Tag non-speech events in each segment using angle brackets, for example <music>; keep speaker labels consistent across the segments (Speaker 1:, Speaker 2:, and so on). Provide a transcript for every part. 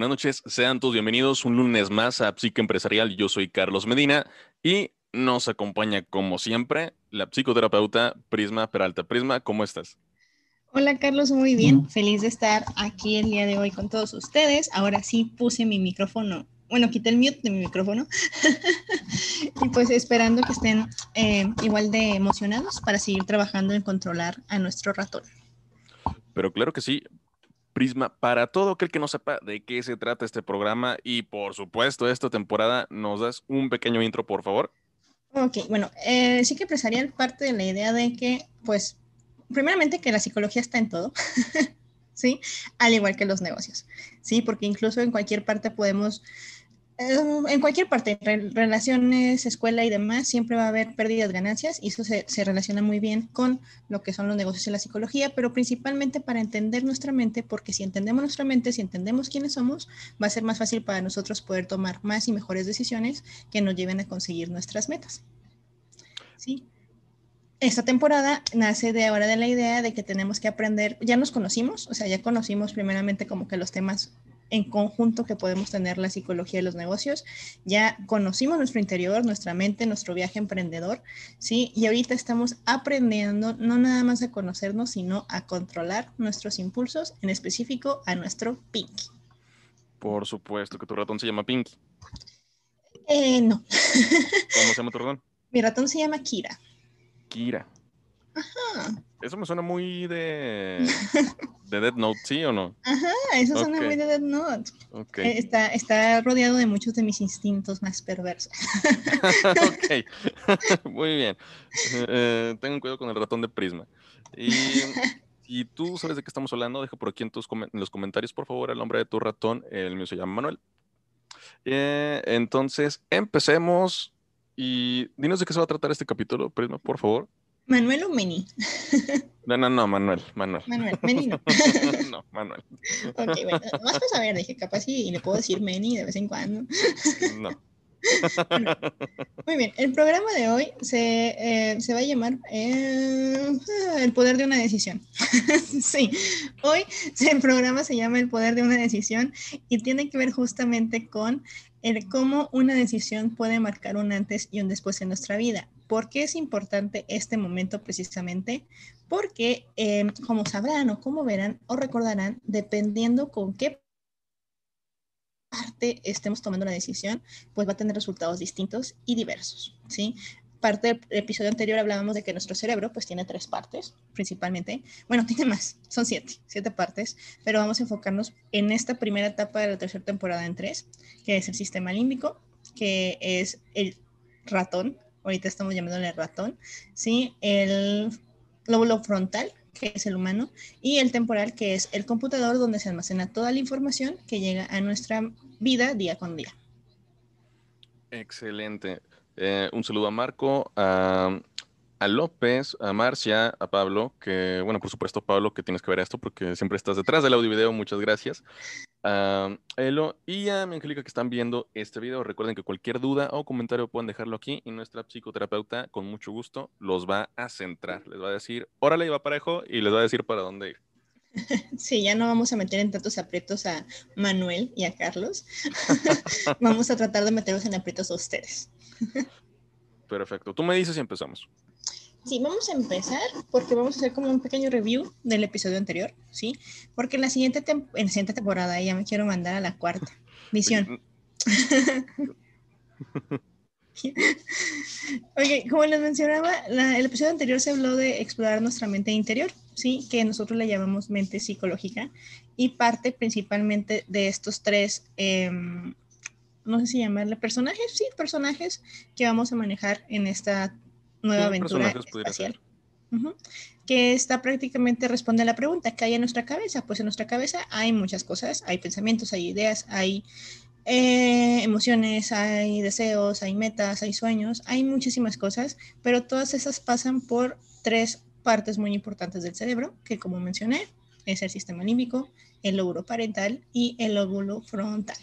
Speaker 1: Buenas noches, sean todos bienvenidos un lunes más a Psique Empresarial. Yo soy Carlos Medina y nos acompaña, como siempre, la psicoterapeuta Prisma Peralta. Prisma, ¿cómo estás?
Speaker 2: Hola Carlos, muy bien. Feliz de estar aquí el día de hoy con todos ustedes. Ahora sí puse mi micrófono, bueno, quité el mute de mi micrófono. <laughs> y pues esperando que estén eh, igual de emocionados para seguir trabajando en controlar a nuestro ratón.
Speaker 1: Pero claro que sí, Prisma, para todo aquel que no sepa de qué se trata este programa y por supuesto esta temporada, ¿nos das un pequeño intro, por favor?
Speaker 2: Ok, bueno, eh, sí que empezaría parte de la idea de que, pues, primeramente que la psicología está en todo, <laughs> ¿sí? Al igual que los negocios, ¿sí? Porque incluso en cualquier parte podemos Em, en cualquier parte, relaciones, escuela y demás, siempre va a haber pérdidas, ganancias, y eso se, se, relaciona muy bien con lo que son los negocios y la psicología, pero principalmente para entender nuestra mente, porque si entendemos nuestra mente, si entendemos quiénes somos, va a ser más fácil para nosotros poder tomar más y mejores decisiones que nos lleven a conseguir nuestras metas. ¿Sí? Esta temporada nace de ahora de la idea de que tenemos que aprender, ya nos conocimos, o sea, ya conocimos primeramente como que los temas en conjunto que podemos tener la psicología y los negocios. Ya conocimos nuestro interior, nuestra mente, nuestro viaje emprendedor, ¿sí? Y ahorita estamos aprendiendo no nada más a conocernos, sino a controlar nuestros impulsos, en específico a nuestro Pinky.
Speaker 1: Por supuesto que tu ratón se llama Pinky.
Speaker 2: Eh, no.
Speaker 1: ¿Cómo se llama tu ratón? <laughs>
Speaker 2: Mi ratón se llama Kira.
Speaker 1: Kira. Ajá. Eso me suena muy de, <laughs> de Dead Note, ¿sí o no?
Speaker 2: Ajá, eso suena muy de Dead Note. Okay. Eh, está, está rodeado de muchos de mis instintos más perversos. <laughs>
Speaker 1: ok, <laughs> muy bien. Eh, tengan cuidado con el ratón de Prisma. Y, y, tú sabes de qué estamos hablando, deja por aquí en, tus en los comentarios, por favor, el nombre de tu ratón. El mío se llama Manuel. Eh, entonces, empecemos. Y dinos de qué se va a tratar este capítulo, Prisma, por favor.
Speaker 2: ¿Manuel o Meni?
Speaker 1: No, no, no, Manuel, Manuel.
Speaker 2: Manuel, Meni no. <laughs>
Speaker 1: no, Manuel.
Speaker 2: Ok, bueno, más para saber, dije, capaz y le puedo decir Meni de vez en cuando.
Speaker 1: No.
Speaker 2: muy bien, el programa de hoy se, eh, se va a llamar eh, El poder de una decisión. <laughs> sí, hoy el programa se llama El poder de una decisión y tiene que ver justamente con el cómo una decisión puede marcar un antes y un después en nuestra vida. ¿Por qué es importante este momento precisamente? Porque, em, como sabrán o como verán o recordarán, dependiendo con qué parte estemos tomando la decisión, pues va a tener resultados distintos y diversos, ¿sí? Parte del episodio anterior hablábamos de que nuestro cerebro pues tiene tres partes, principalmente. Bueno, <laughs> tiene más, son siete, siete partes, pero vamos a enfocarnos en esta primera etapa de la tercera temporada en tres, que es el sistema límbico, que es el ratón, ahorita estamos llamándole ratón, ¿sí? El lóbulo frontal, que es el humano, y el temporal, que es el computador donde se almacena toda la información que llega a nuestra vida día con día.
Speaker 1: Excelente. Eh, un saludo a Marco, a, López, a Marcia, a Pablo, que, bueno, por supuesto, Pablo, que tienes que ver esto porque siempre estás detrás del audio muchas gracias a Elo y a mi Angélica que están viendo este video. Recuerden que cualquier duda o comentario pueden dejarlo aquí y nuestra psicoterapeuta con mucho gusto los va a centrar. Les va a decir, órale, va parejo y les va a decir para dónde ir. <laughs>
Speaker 2: Sí, ya no vamos a meter en tantos aprietos a Manuel y a Carlos. <laughs> <laughs> vamos a tratar de meterlos en aprietos a ustedes.
Speaker 1: Perfecto. Tú me dices y empezamos.
Speaker 2: Sí, vamos a empezar porque vamos a hacer como un pequeño review del episodio anterior, ¿sí? Porque en la siguiente, en la siguiente temporada ya me quiero mandar a la cuarta misión. <laughs> ok, como les mencionaba, el episodio anterior se habló de explorar nuestra mente interior, ¿sí? Que nosotros le llamamos mente psicológica y parte principalmente de estos tres, em, no sé si llamarle personajes, sí, personajes que vamos a manejar en esta nueva aventura espacial. Que está prácticamente responde a la pregunta ¿qué hay en nuestra cabeza? Pues en nuestra cabeza hay muchas cosas, hay pensamientos, hay ideas, hay eh, emociones, hay deseos, hay metas, hay sueños, hay muchísimas cosas, pero todas esas pasan por tres partes muy importantes del cerebro, que como mencioné, es el sistema límbico, el lóbulo parental y el lóbulo frontal.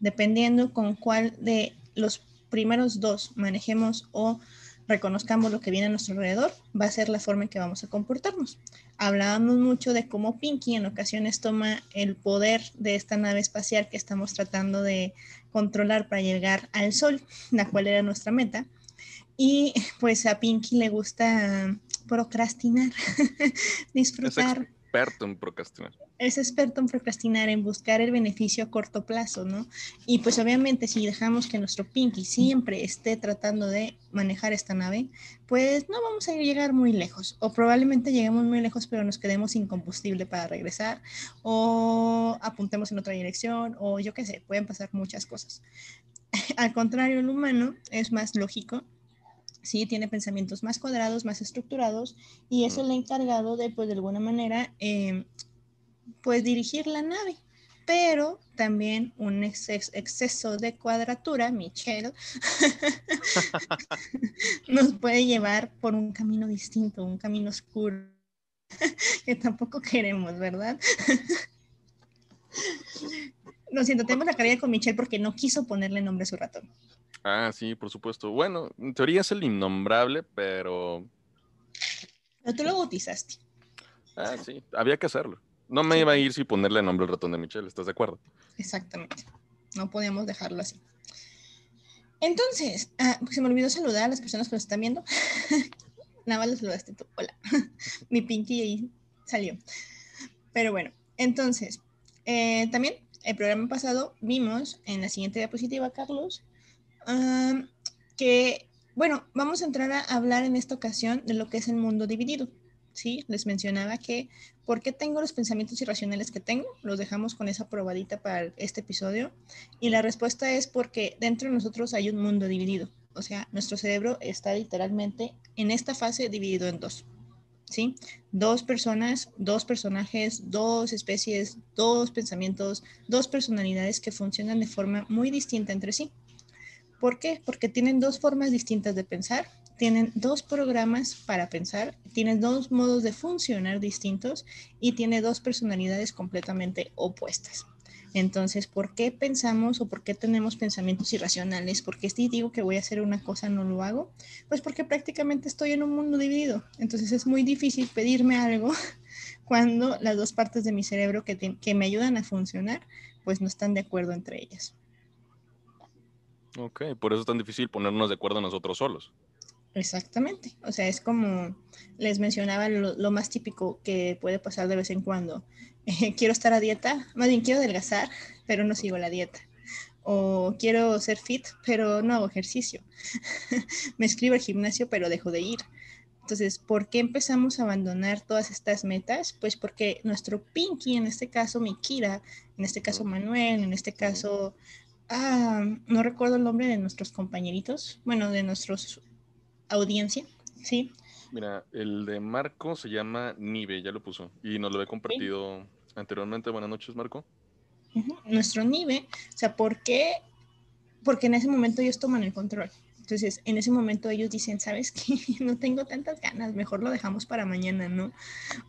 Speaker 2: Dependiendo con cuál de los primeros dos manejemos o reconozcamos lo que viene a nuestro alrededor, va a ser la forma en que vamos a comportarnos. Hablábamos mucho de cómo Pinky en ocasiones toma el poder de esta nave espacial que estamos tratando de controlar para llegar al Sol, la cual era nuestra meta. Y pues a Pinky le gusta procrastinar, <laughs> disfrutar
Speaker 1: experto en procrastinar.
Speaker 2: Es experto en procrastinar, en buscar el beneficio a corto plazo, ¿no? Y pues obviamente si dejamos que nuestro Pinky siempre esté tratando de manejar esta nave, pues no vamos a llegar muy lejos. O probablemente lleguemos muy lejos, pero nos quedemos sin combustible para regresar. O apuntemos en otra dirección. O yo qué sé, pueden pasar muchas cosas. <laughs> Al contrario, el humano es más lógico ¿sí? Tiene pensamientos más cuadrados, más estructurados y eso le ha encargado de, pues, de alguna manera, em, pues, dirigir la nave. Pero también un exceso de cuadratura, Michelle, <laughs> nos puede llevar por un camino distinto, un camino oscuro, <laughs> que tampoco queremos, ¿verdad? <laughs> Lo siento, tengo la carrera con Michelle porque no quiso ponerle nombre a su ratón.
Speaker 1: Ah, sí, por supuesto. Bueno, en teoría es el innombrable, pero.
Speaker 2: Pero tú lo bautizaste.
Speaker 1: Ah, sí, había que hacerlo. No me iba a ir sin ponerle el nombre al ratón de Michelle, ¿estás de acuerdo?
Speaker 2: Exactamente. No podíamos dejarlo así. Entonces, ah, se me olvidó saludar a las personas que nos están viendo. <laughs> Nada más lo saludaste tú. Hola. <laughs> Mi Pinky ahí salió. Pero bueno, entonces, eh, también el programa pasado vimos en la siguiente diapositiva, Carlos, que, bueno, vamos a entrar a hablar en esta ocasión de lo que es el mundo dividido. ¿sí? Les mencionaba que, ¿por qué tengo los pensamientos irracionales que tengo? Los dejamos con esa probadita para este episodio. Y la respuesta es porque dentro de nosotros hay un mundo dividido. O sea, nuestro cerebro está literalmente en esta fase dividido en dos. ¿Sí? Dos personas, dos personajes, dos especies, dos pensamientos, dos personalidades que funcionan de forma muy distinta entre sí. ¿Por qué? Porque tienen dos formas distintas de pensar, tienen dos programas para pensar, tienen dos modos de funcionar distintos y tiene dos personalidades completamente opuestas. Entonces, ¿por qué pensamos o por qué tenemos pensamientos irracionales? ¿Por qué si digo que voy a hacer una cosa no lo hago? Pues porque prácticamente estoy en un mundo dividido. Entonces es muy difícil pedirme algo <laughs> cuando las dos partes de mi cerebro que, que me ayudan a funcionar, pues no están de acuerdo entre ellas.
Speaker 1: Ok, por eso es tan difícil ponernos de acuerdo nosotros solos.
Speaker 2: Exactamente, o sea, es como les mencionaba lo, más típico que puede pasar de vez en cuando. <laughs> quiero estar a dieta, más bien quiero adelgazar, pero no sigo la dieta. O quiero ser fit, pero no hago ejercicio. <laughs> Me escribo al gimnasio, pero dejo de ir. Entonces, ¿por qué empezamos a abandonar todas estas metas? Pues porque nuestro Pinky, en este caso mi Kira, en este caso Manuel, en este caso Ah, no recuerdo el nombre de nuestros compañeritos, bueno, de nuestros audiencia, ¿sí?
Speaker 1: Mira, el de Marco se llama Nive, ya lo puso, y nos lo he compartido anteriormente. Buenas noches, Marco.
Speaker 2: Nuestro Nive, o sea, ¿por qué? Porque en ese momento ellos toman el control. Entonces, en ese momento ellos dicen, ¿sabes qué? <laughs> No tengo tantas ganas, mejor lo dejamos para mañana, ¿no?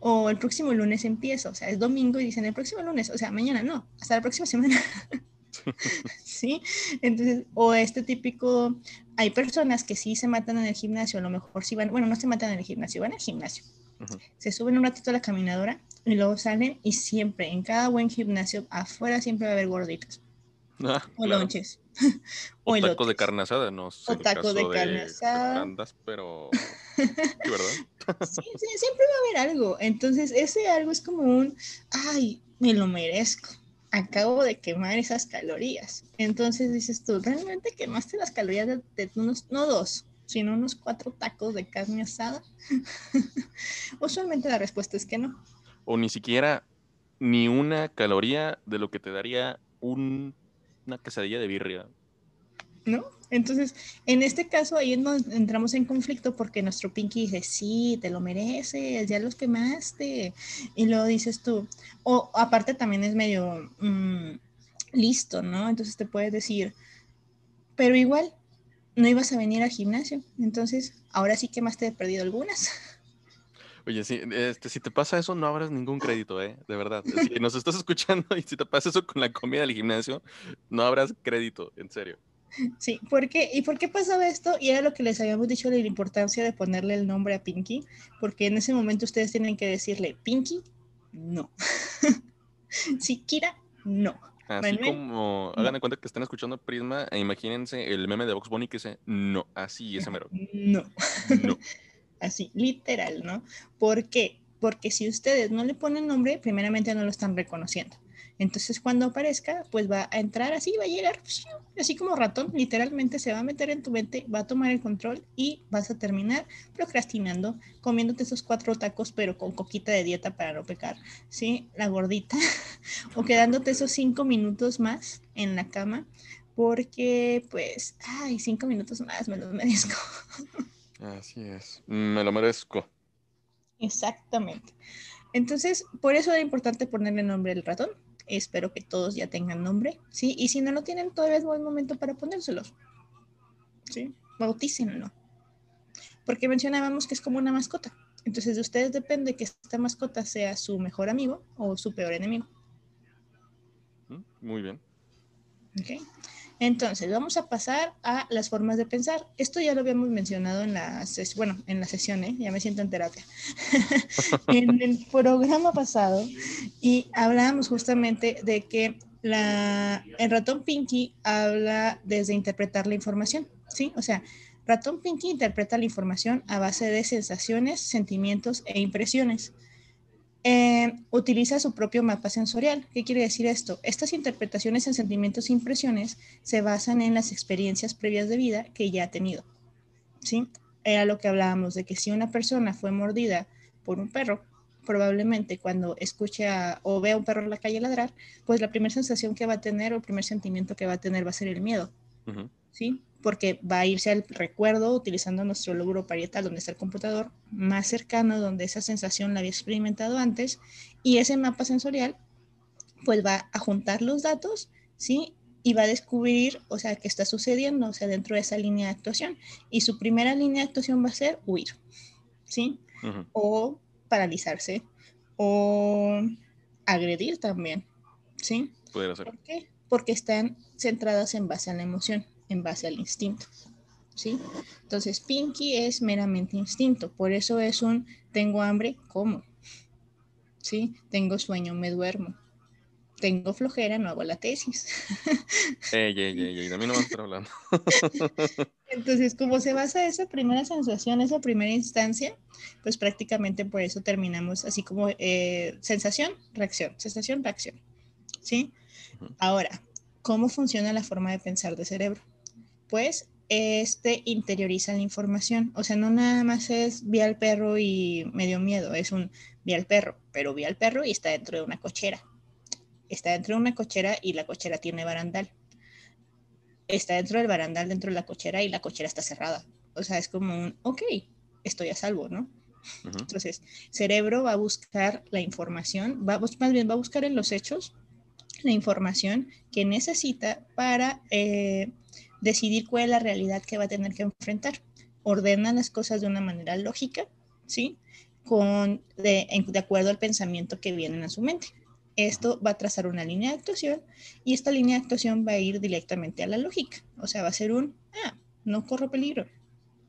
Speaker 2: O el próximo lunes empiezo, o sea, es domingo y dicen, el próximo lunes, o sea, mañana no, hasta la próxima semana. <laughs> <laughs> ¿Sí? Entonces, o este típico, hay personas que sí se matan en el gimnasio, a lo mejor sí van, bueno, no se matan en el gimnasio, van al gimnasio. Se suben un ratito a la caminadora y luego salen y siempre, en cada buen gimnasio, afuera siempre va a haber gorditas. Ah, o lonches. <laughs>
Speaker 1: o, tacos de carne asada, no sé.
Speaker 2: O tacos de carne asada.
Speaker 1: pero... <laughs> ¿verdad?
Speaker 2: sí, sí, siempre va a haber algo. Entonces, ese algo es como un, ay, me lo merezco acabo de quemar esas calorías. Entonces dices tú, ¿realmente quemaste las calorías de, unos, no dos, sino unos cuatro tacos de carne asada? <laughs> Usualmente la respuesta es que no.
Speaker 1: O ni siquiera ni una caloría de lo que te daría una quesadilla de birria.
Speaker 2: ¿no? Entonces, en este caso, ahí nos entramos en conflicto porque nuestro Pinky dice, sí, te lo mereces, ya los quemaste. Y luego dices tú, o aparte también es medio mm, listo, ¿no? Entonces te puedes decir, pero igual, no ibas a venir al gimnasio. Entonces, ahora sí quemaste de perdido algunas.
Speaker 1: Oye, sí, este, si te pasa eso, no abras ningún crédito, ¿eh? De verdad. Si nos estás escuchando y si te pasa eso con la comida del gimnasio, no abras crédito, en serio.
Speaker 2: Sí, ¿por qué? ¿y por qué pasaba esto? Y era lo que les habíamos dicho de la importancia de ponerle el nombre a Pinky, porque en ese momento ustedes tienen que decirle, Pinky, no. <laughs> sí, Kira, no.
Speaker 1: Así como, hagan de cuenta que están escuchando Prisma e imagínense el meme de Vox Bunny que dice, no, así, ese mero. <laughs>
Speaker 2: No. No. <laughs> así, literal, ¿no? ¿Por qué? Porque si ustedes no le ponen nombre, primeramente no lo están reconociendo. Entonces cuando aparezca, pues va a entrar así, va a llegar así como ratón, literalmente se va a meter en tu mente, va a tomar el control y vas a terminar procrastinando, comiéndote esos cuatro tacos, pero con coquita de dieta para no pecar, ¿sí? La gordita, <laughs> o quedándote esos cinco minutos más en la cama, porque pues, ay, cinco minutos más, me lo merezco. <laughs>
Speaker 1: Así es, me lo merezco.
Speaker 2: Exactamente. Entonces, por eso era importante ponerle nombre al ratón, Espero que todos ya tengan nombre, ¿sí? Y si no lo tienen, todavía es buen momento para ponérselos, ¿sí? Bautícenlo. Porque mencionábamos que es como una mascota. Entonces de ustedes depende que esta mascota sea su mejor amigo o su peor enemigo.
Speaker 1: Mm, muy bien.
Speaker 2: Ok. Entonces, vamos a pasar a las formas de pensar. Esto ya lo habíamos mencionado en la, bueno, en la sesión, ¿eh? ya me siento en terapia, <laughs> en el programa pasado, y hablábamos justamente de que la, el ratón Pinky habla desde interpretar la información, ¿sí? O sea, ratón Pinky interpreta la información a base de sensaciones, sentimientos e impresiones. Eh, utiliza su propio mapa sensorial. ¿Qué quiere decir esto? Estas interpretaciones en sentimientos e impresiones se basan en las experiencias previas de vida que ya ha tenido. ¿Sí? Era lo que hablábamos de que si una persona fue mordida por un perro, probablemente cuando escuche o vea a un perro en la calle ladrar, pues la primera sensación que va a tener o el primer sentimiento que va a tener va a ser el miedo. ¿Sí? Porque va a irse al recuerdo utilizando nuestro lóbulo parietal, donde está el computador, más cercano, donde esa sensación la había experimentado antes, y ese mapa sensorial, pues va a juntar los datos, ¿sí? Y va a descubrir, o sea, qué está sucediendo, o sea, dentro de esa línea de actuación. Y su primera línea de actuación va a ser huir, ¿sí? O paralizarse, o agredir también, ¿sí?
Speaker 1: Ser.
Speaker 2: ¿Por qué? Porque están centradas en base a la emoción en base al instinto. ¿Sí? Entonces, Pinky es meramente instinto, por eso es un tengo hambre, como. ¿Sí? Tengo sueño, me duermo. Tengo flojera, no hago la tesis. <laughs>
Speaker 1: Ey, ey, ey, de mí no a estar hablando. <laughs>
Speaker 2: Entonces, como se basa esa primera sensación, esa primera instancia, pues prácticamente por eso terminamos así como eh, sensación, reacción, sensación, reacción. ¿Sí? Ahora, ¿cómo funciona la forma de pensar de cerebro? Pues este interioriza la información. O sea, no nada más es vi al perro y me dio miedo, es un vi al perro, pero vi al perro y está dentro de una cochera. Está dentro de una cochera y la cochera tiene barandal. Está dentro del barandal, dentro de la cochera y la cochera está cerrada. O sea, es como un, ok, estoy a salvo, ¿no? Entonces, cerebro va a buscar la información, va, más bien va a buscar en los hechos la información que necesita para eh, decidir cuál es la realidad que va a tener que enfrentar. Ordena las cosas de una manera lógica, ¿sí? Con, de, de acuerdo al pensamiento que viene a su mente. Esto va a trazar una línea de actuación y esta línea de actuación va a ir directamente a la lógica. O sea, va a ser un, ah, no corro peligro.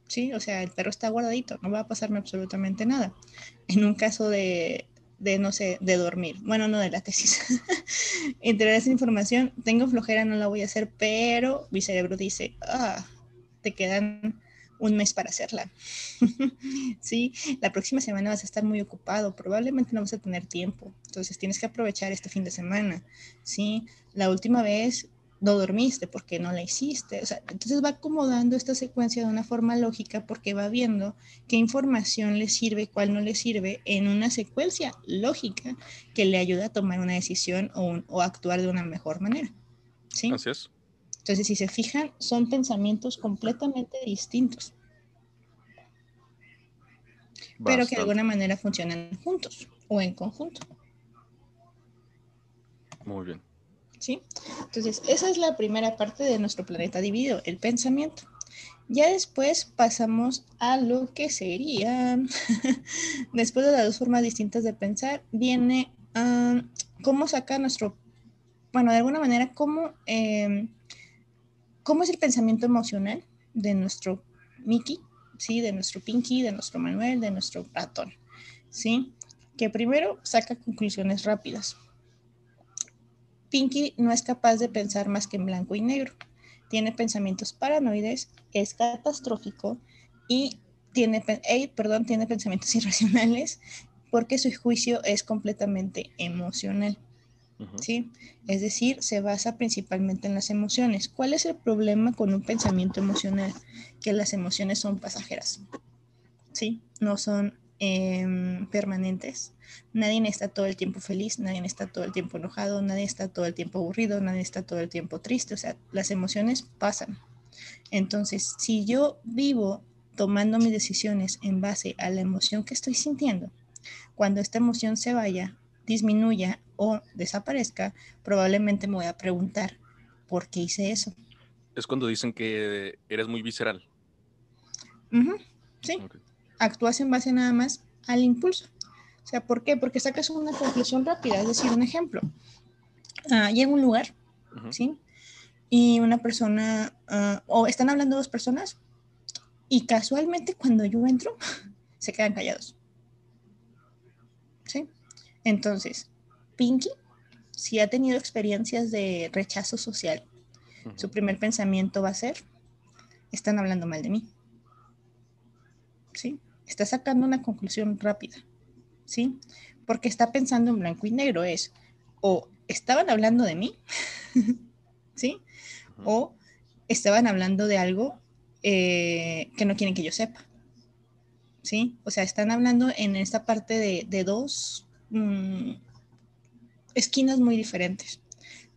Speaker 2: Sí, o sea, el perro está guardadito, no va a pasarme absolutamente nada. En un caso de, de, no sé, de dormir. Bueno, no de la tesis. <laughs> Entre esa información, tengo flojera, no la voy a hacer, pero mi cerebro dice, ah, te quedan un mes para hacerla. <laughs> sí, la próxima semana vas a estar muy ocupado, probablemente no vas a tener tiempo, entonces tienes que aprovechar este fin de semana. Sí, la última vez no dormiste, porque no la hiciste. O sea, entonces va acomodando esta secuencia de una forma lógica porque va viendo qué información le sirve, cuál no le sirve, en una secuencia lógica que le ayuda a tomar una decisión o, o actuar de una mejor manera. ¿Sí?
Speaker 1: Así es.
Speaker 2: Entonces, si se fijan, son pensamientos completamente distintos. Pero que de alguna manera funcionan juntos o en conjunto.
Speaker 1: Muy bien.
Speaker 2: Entonces, esa es la primera parte de nuestro planeta dividido, el pensamiento. Ya después pasamos a lo que sería, <laughs> después de las dos formas distintas de pensar, viene cómo sacar nuestro, bueno, de alguna manera, cómo, em, ¿cómo es el pensamiento emocional de nuestro Mickey? ¿Sí? De nuestro Pinky, de nuestro Manuel, de nuestro ratón. ¿Sí? Que primero saca conclusiones rápidas. Pinky no es capaz de pensar más que en blanco y negro. Tiene pensamientos paranoides, es catastrófico y tiene, perdón, tiene pensamientos <laughs> irracionales porque su juicio es completamente emocional. ¿sí? Es decir, se basa principalmente en las emociones. ¿Cuál es el problema con un pensamiento emocional? Que las emociones son pasajeras, ¿sí? No son em, permanentes. Nadie está todo el tiempo feliz, nadie está todo el tiempo enojado, nadie está todo el tiempo aburrido, nadie está todo el tiempo triste. O sea, las emociones pasan. Entonces, si yo vivo tomando mis decisiones en base a la emoción que estoy sintiendo, cuando esta emoción se vaya, disminuya o desaparezca, probablemente me voy a preguntar, ¿por qué hice eso?
Speaker 1: Es cuando dicen que eres muy visceral.
Speaker 2: Sí. Actúas en base nada más al impulso. O sea, ¿por qué? Porque sacas una conclusión rápida. Es decir, un ejemplo. Uh, llega un lugar, ¿sí? Y una persona, ah, o están hablando dos personas, y casualmente cuando yo entro, <laughs> se quedan callados. ¿Sí? Entonces, Pinky, si ha tenido experiencias de rechazo social, su primer pensamiento va a ser, están hablando mal de mí. ¿Sí? Está sacando una conclusión rápida. ¿Sí? Porque está pensando en blanco y negro. Es, o estaban hablando de mí, <laughs> ¿sí? O estaban hablando de algo eh, que no quieren que yo sepa. ¿Sí? O sea, están hablando en esta parte de, dos mm, esquinas muy diferentes.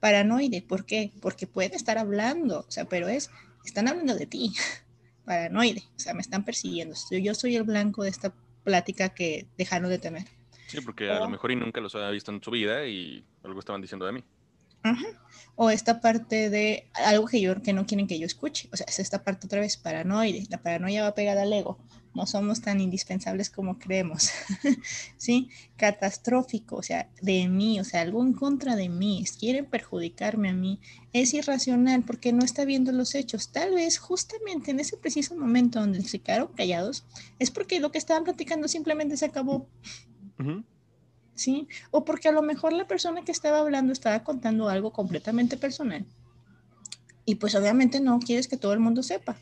Speaker 2: Paranoide, ¿por qué? Porque puede estar hablando, o sea, pero es, están hablando de ti. <laughs> Paranoide, o sea, me están persiguiendo. Yo soy el blanco de esta plática que dejaron de tener.
Speaker 1: Sí, porque a lo mejor y nunca los había visto en su vida y algo estaban diciendo de mí.
Speaker 2: O esta parte de algo que yo que no quieren que yo escuche. O sea, es esta parte otra vez paranoide. La paranoia va pegada al ego no somos tan indispensables como creemos, <laughs> ¿sí? Catastrófico, o sea, de mí, o sea, algo en contra de mí, quieren perjudicarme a mí, es irracional porque no está viendo los hechos. Tal vez justamente en ese preciso momento donde se quedaron callados, es porque lo que estaban platicando simplemente se acabó. ¿Sí? O porque a lo mejor la persona que estaba hablando estaba contando algo completamente personal. Y pues obviamente no quieres que todo el mundo sepa.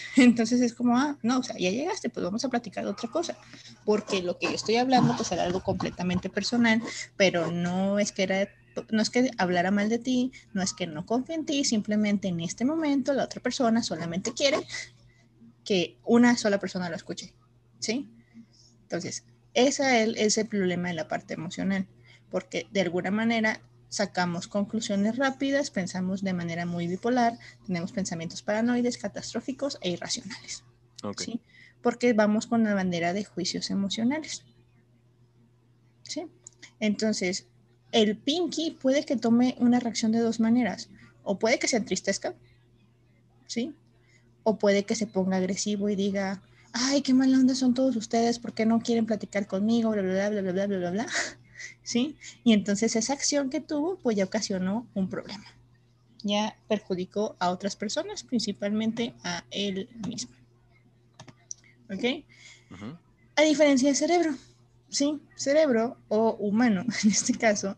Speaker 2: <laughs> Entonces es como, ah, no, o sea, ya llegaste, pues vamos a platicar de otra cosa, porque lo que yo estoy hablando pues era algo completamente personal, pero no es que era, no es que hablara mal de ti, no es que no confíe en ti, simplemente en este momento la otra persona solamente quiere que una sola persona lo escuche, ¿sí? Entonces, ese es el problema de la parte emocional, porque de alguna manera sacamos conclusiones rápidas, pensamos de manera muy bipolar, tenemos pensamientos paranoides, catastróficos e irracionales. ¿sí? Porque vamos con la bandera de juicios emocionales. ¿sí? Entonces, el Pinky puede que tome una reacción de dos maneras. O puede que se entristezca, ¿sí? O puede que se ponga agresivo y diga, ay, qué mala onda son todos ustedes, ¿por qué no quieren platicar conmigo? Bla, bla, bla, bla, bla, bla, bla, bla. ¿Sí? Y entonces esa acción que tuvo, pues ya ocasionó un problema. Ya perjudicó a otras personas, principalmente a él mismo. ¿Ok? A diferencia del cerebro, ¿sí? Cerebro o humano, <laughs> en este caso,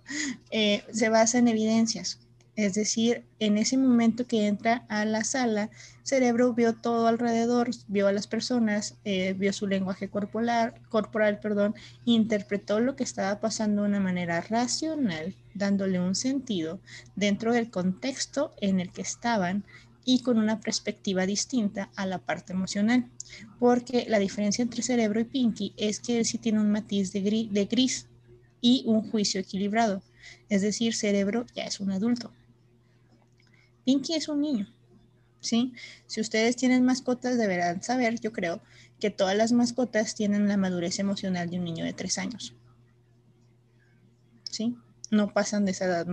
Speaker 2: eh, se basa en evidencias. Es decir, en ese momento que entra a la sala, cerebro vio todo alrededor, vio a las personas, eh, vio su lenguaje corporal, corporal, perdón, interpretó lo que estaba pasando de una manera racional, dándole un sentido dentro del contexto en el que estaban y con una perspectiva distinta a la parte emocional. Porque la diferencia entre cerebro y Pinky es que él sí tiene un matiz de gris y un juicio equilibrado. Es decir, cerebro ya es un adulto Pinky es un niño, ¿sí? Si ustedes tienen mascotas, deberán saber, yo creo, que todas las mascotas tienen la madurez emocional de un niño de tres años, ¿sí? No pasan de esa edad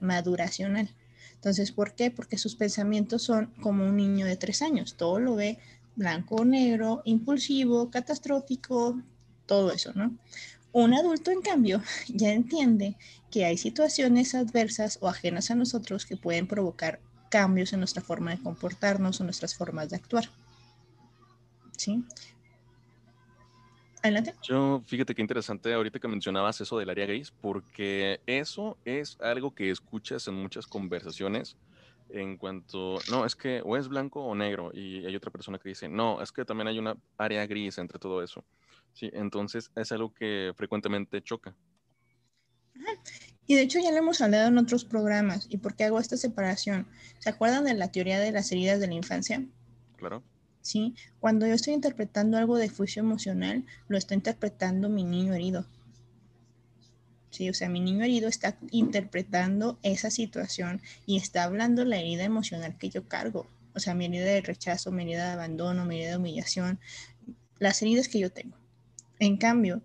Speaker 2: maduracional. Entonces, ¿por qué? Porque sus pensamientos son como un niño de tres años. Todo lo ve blanco o negro, impulsivo, catastrófico, todo eso, ¿no? Un adulto, en cambio, <laughs> ya entiende que hay situaciones adversas o ajenas a nosotros que pueden provocar cambios en nuestra forma de comportarnos o nuestras formas de actuar. ¿Sí? Adelante.
Speaker 1: Yo, fíjate qué interesante ahorita que mencionabas eso del área gris, porque eso es algo que escuchas en muchas conversaciones en cuanto, no, es que o es blanco o negro, y hay otra persona que dice, no, es que también hay una área gris entre todo eso. Sí, entonces es algo que frecuentemente choca.
Speaker 2: Y de hecho ya lo hemos hablado en otros programas. ¿Y por qué hago esta separación? ¿Se acuerdan de la teoría de las heridas de la infancia?
Speaker 1: Claro.
Speaker 2: ¿sí? Cuando yo estoy interpretando algo de juicio emocional, lo está interpretando mi niño herido. Sí, o sea, mi niño herido está interpretando esa situación y está hablando la herida emocional que yo cargo. O sea, mi herida de rechazo, mi herida de abandono, mi herida de humillación, las heridas que yo tengo. En cambio,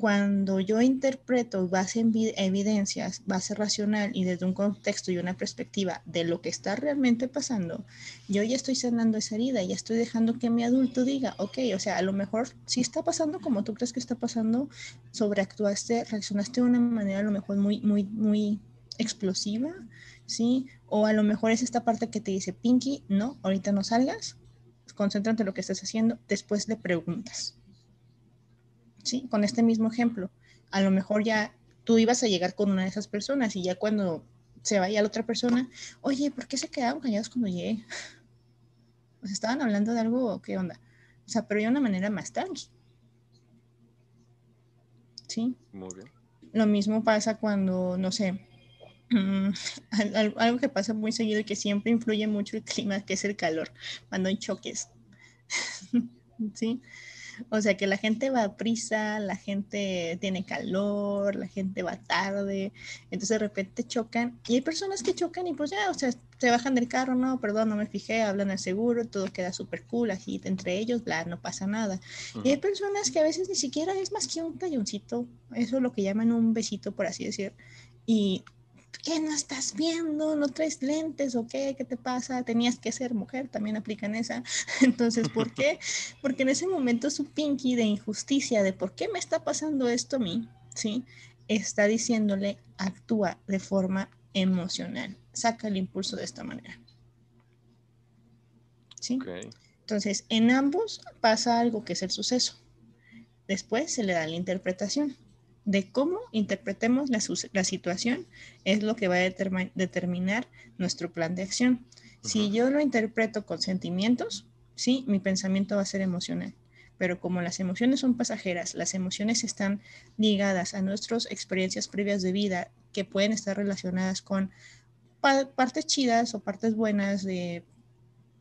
Speaker 2: cuando yo interpreto base en evidencias, base racional y desde un contexto y una perspectiva de lo que está realmente pasando, yo ya estoy sanando esa herida, ya estoy dejando que mi adulto diga, ok, o sea, a lo mejor si está pasando como tú crees que está pasando, sobreactuaste, reaccionaste de una manera a lo mejor muy, muy, muy explosiva, ¿sí? O a lo mejor es esta parte que te dice, Pinky, no, ahorita no salgas, concéntrate en lo que estás haciendo, después le preguntas ¿sí? Con este mismo ejemplo, a lo mejor ya tú ibas a llegar con una de esas personas y ya cuando se vaya la otra persona, oye, ¿por qué se quedaron callados cuando llegué? <laughs> Pues estaban hablando de algo, ¿qué onda? O sea, pero de una manera más tranqui. ¿Sí?
Speaker 1: Muy bien.
Speaker 2: Lo mismo pasa cuando, no sé, <clears throat> algo que pasa muy seguido y que siempre influye mucho el clima, que es el calor, cuando hay choques. <laughs> ¿Sí? <laughs> O sea que la gente va a prisa, la gente tiene calor, la gente va tarde, entonces de repente chocan y hay personas que chocan y pues ya, o sea, se bajan del carro, no, perdón, no me fijé, hablan al seguro, todo queda súper cool, así entre ellos, bla, no pasa nada. Y hay personas que a veces ni siquiera es más que un talloncito, eso es lo que llaman un besito, por así decir, y ¿qué no estás viendo? ¿No traes lentes o qué? ¿Qué te pasa? Tenías que ser mujer, también aplican esa. <laughs> Entonces, ¿por qué? Porque en ese momento su pinky de injusticia, de por qué me está pasando esto a mí, ¿sí? Está diciéndole, actúa de forma emocional, saca el impulso de esta manera. ¿Sí? Entonces, en ambos pasa algo que es el suceso. Después se le da la interpretación de cómo interpretemos la, situación es lo que va a determinar nuestro plan de acción. Si yo lo interpreto con sentimientos, sí, mi pensamiento va a ser emocional. Pero como las emociones son pasajeras, las emociones están ligadas a nuestras experiencias previas de vida que pueden estar relacionadas con partes chidas o partes buenas de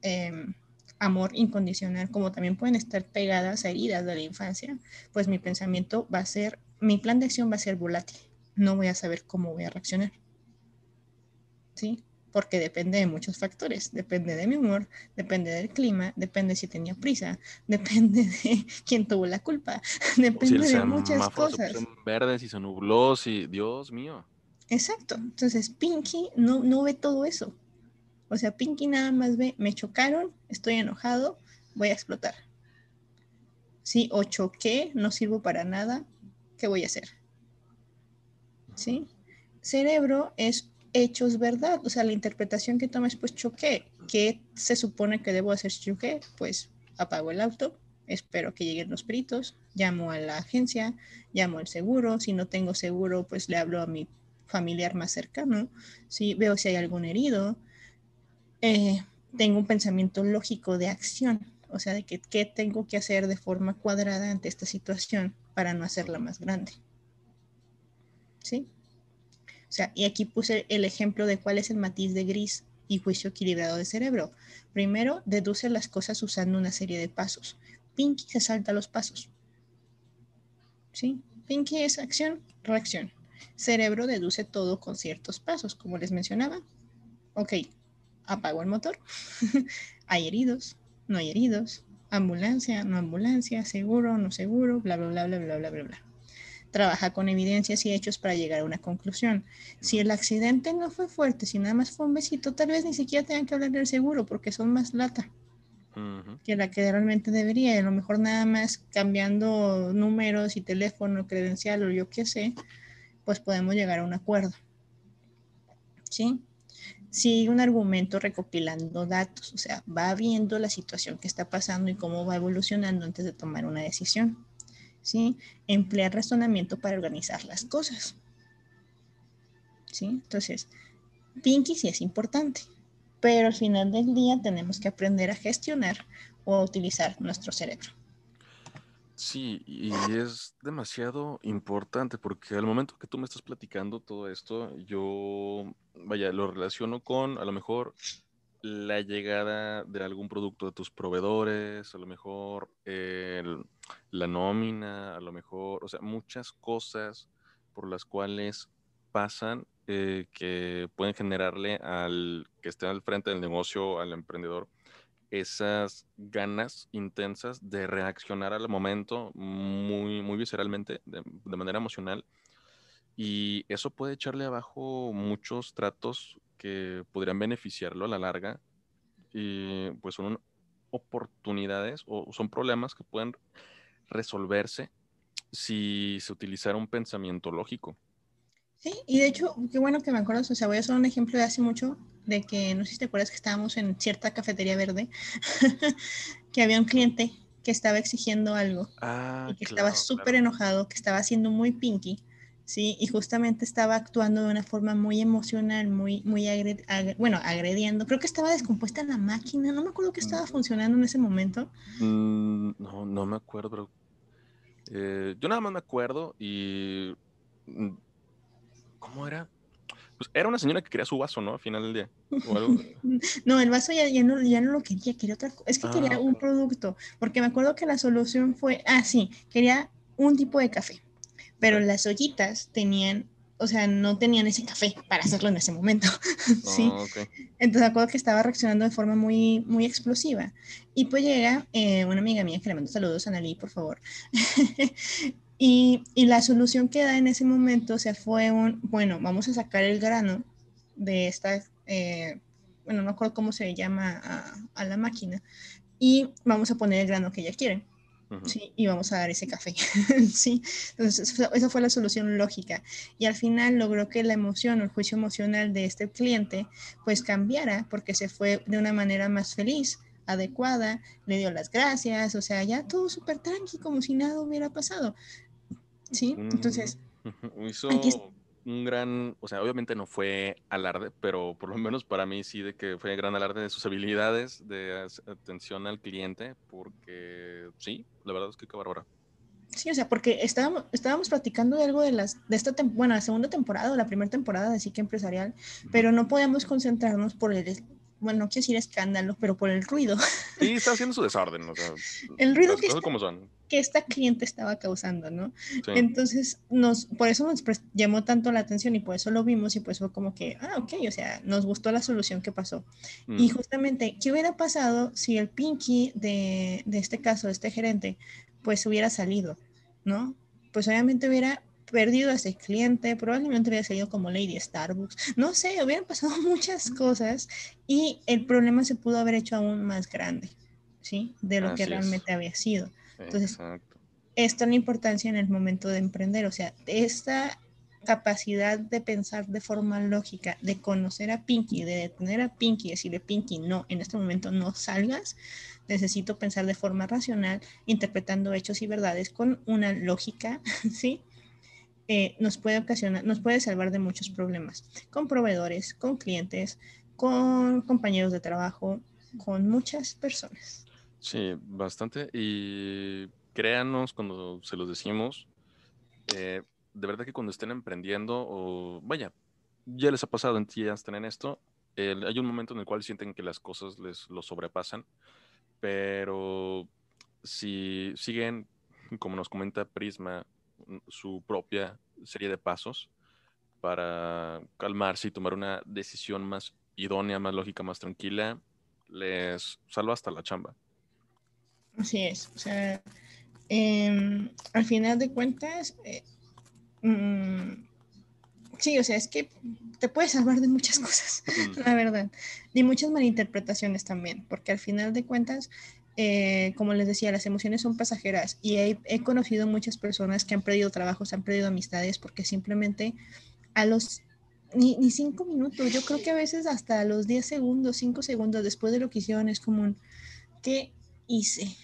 Speaker 2: em, amor incondicional, como también pueden estar pegadas a heridas de la infancia, pues mi pensamiento va a ser mi plan de acción va a ser volátil. No voy a saber cómo voy a reaccionar. ¿Sí? Porque depende de muchos factores. Depende de mi humor, depende del clima, depende si tenía prisa, <laughs> depende de quién tuvo la culpa, <laughs> depende de muchas cosas.
Speaker 1: Se verde, si se nubló, si. Dios mío.
Speaker 2: Exacto. Entonces, Pinky no, no ve todo eso. O sea, Pinky nada más ve, me chocaron, estoy enojado, voy a explotar. Sí, o choqué, no sirvo para nada, ¿qué voy a hacer? ¿Sí? Cerebro es hechos verdad, o sea, la interpretación que tomas, pues choqué. ¿Qué se supone que debo hacer si choqué? Pues apago el auto, espero que lleguen los peritos, llamo a la agencia, llamo al seguro, si no tengo seguro, pues le hablo a mi familiar más cercano, si veo si hay algún herido, eh, tengo un pensamiento lógico de acción, o sea, de que qué tengo que hacer de forma cuadrada ante esta situación para no hacerla más grande. ¿Sí? O sea, y aquí puse el ejemplo de cuál es el matiz de gris y juicio equilibrado de cerebro. Primero, deduce las cosas usando una serie de pasos. Pinky se salta los pasos. ¿Sí? Pinky es acción, reacción. Cerebro deduce todo con ciertos pasos, como les mencionaba. Ok, apago el motor. <laughs> hay heridos, no hay heridos ambulancia, no ambulancia, seguro, no seguro, bla, bla, bla, bla, bla, bla, bla, bla. Trabaja con evidencias y hechos para llegar a una conclusión. Si el accidente no fue fuerte, si nada más fue un besito, tal vez ni siquiera tengan que hablar del seguro porque son más lata que la que realmente debería. a lo mejor nada más cambiando números y teléfono, credencial o yo qué sé, pues podemos llegar a un acuerdo. ¿Sí? Sigue un argumento recopilando datos, o sea, va viendo la situación que está pasando y cómo va evolucionando antes de tomar una decisión. ¿sí? Emplear razonamiento para organizar las cosas. ¿sí? Entonces, Pinky sí es importante, pero al final del día tenemos que aprender a gestionar o a utilizar nuestro cerebro.
Speaker 1: Sí, y es demasiado importante porque al momento que tú me estás platicando todo esto, yo, vaya, lo relaciono con a lo mejor la llegada de algún producto de tus proveedores, a lo mejor la nómina, a lo mejor, o sea, muchas cosas por las cuales pasan eh, que pueden generarle al que esté al frente del negocio, al emprendedor, esas ganas intensas de reaccionar al momento muy, muy visceralmente, de, manera emocional. Y eso puede echarle abajo muchos tratos que podrían beneficiarlo a la larga. Y pues son oportunidades o son problemas que pueden resolverse si se utilizara un pensamiento lógico.
Speaker 2: Sí, y de hecho, qué bueno que me acuerdo, o sea, voy a hacer un ejemplo de hace mucho, de que, no sé si te acuerdas que estábamos en cierta cafetería verde, <laughs> que había un cliente que estaba exigiendo algo
Speaker 1: ah,
Speaker 2: y que estaba súper enojado, que estaba siendo muy pinky, ¿sí? Y justamente estaba actuando de una forma muy emocional, muy, muy bueno, agrediendo. Creo que estaba descompuesta la máquina, no me acuerdo qué estaba funcionando en ese momento.
Speaker 1: Mm, no, no me acuerdo, eh, yo nada más me acuerdo y mm, ¿Cómo era? Pues era una señora que quería su vaso, ¿no? Al final del día. <laughs>
Speaker 2: no, el vaso ya, ya, no, ya no lo quería, quería otra cosa. Es que quería ah, un producto, porque me acuerdo que la solución fue, ah, sí, quería un tipo de café, pero las ollitas tenían, o sea, no tenían ese café para hacerlo en ese momento, <laughs> ¿sí? Ah, Entonces me acuerdo que estaba reaccionando de forma muy, muy explosiva. Y pues llega eh, una amiga mía que le mando saludos, a Analí, por favor. <laughs> Y, la solución que da en ese momento se fue un, bueno, vamos a sacar el grano de esta, eh, bueno, no acuerdo cómo se llama a, la máquina, y vamos a poner el grano que ella quiere. Sí, y vamos a dar ese café. <laughs> sí, entonces esa fue la solución lógica. Y al final logró que la emoción o el juicio emocional de este cliente pues cambiara porque se fue de una manera más feliz, adecuada, le dio las gracias, o sea, ya todo súper tranqui, como si nada hubiera pasado. ¿Sí? Entonces...
Speaker 1: Hizo un gran, o sea, obviamente no fue alarde, pero por lo menos para mí sí de que fue gran alarde de sus habilidades de atención al cliente, porque sí, la verdad es que qué bárbara.
Speaker 2: Sí, o sea, porque estábamos, estábamos platicando de algo de las, de esta, bueno, la segunda temporada o la primera temporada de Psique Empresarial, pero no podíamos concentrarnos por el, bueno, no quiero decir escándalo, pero por el ruido.
Speaker 1: Sí, está haciendo su desorden, o sea, <laughs>
Speaker 2: el ruido que, esta, son. Que esta cliente estaba causando, ¿no? Entonces, nos, por eso nos llamó tanto la atención y por eso lo vimos y pues fue como que, ah, ok, o sea, nos gustó la solución que pasó. Y justamente, ¿qué hubiera pasado si el Pinky de, de este caso, de este gerente, pues hubiera salido, ¿no? Pues obviamente hubiera perdido a ese cliente, probablemente hubiera salido como Lady Starbucks, no sé, hubieran pasado <laughs> muchas cosas y el problema se pudo haber hecho aún más grande, ¿sí? De lo que realmente había sido. Entonces, esta es la importancia en el momento de emprender, o sea, esta capacidad de pensar de forma lógica, de conocer a Pinky, de detener a Pinky y decirle, Pinky, no, en este momento no salgas, necesito pensar de forma racional, interpretando hechos y verdades con una lógica, <laughs> ¿sí? Eh, nos puede ocasionar, nos puede salvar de muchos problemas, con proveedores, con clientes, con compañeros de trabajo, con muchas personas.
Speaker 1: Sí, bastante. Y créanos cuando se los decimos, eh, de verdad que cuando estén emprendiendo o vaya, ya les ha pasado en ti, ya están en esto, hay un momento en el cual sienten que las cosas les lo sobrepasan, pero si siguen, como nos comenta Prisma, su propia serie de pasos para calmarse y tomar una decisión más idónea, más lógica, más tranquila, les salva hasta la chamba.
Speaker 2: Así es, o sea, em, al final de cuentas, eh, mm, sí, o sea, es que te puede salvar de muchas <laughs> cosas, la verdad, y muchas malinterpretaciones también, porque al final de cuentas, eh, como les decía, las emociones son pasajeras y he, conocido muchas personas que han perdido trabajos, han perdido amistades porque simplemente a los ni, ni cinco minutos, yo creo que a veces hasta los 10 segundos, 5 segundos después de lo que hicieron es como un, ¿qué hice?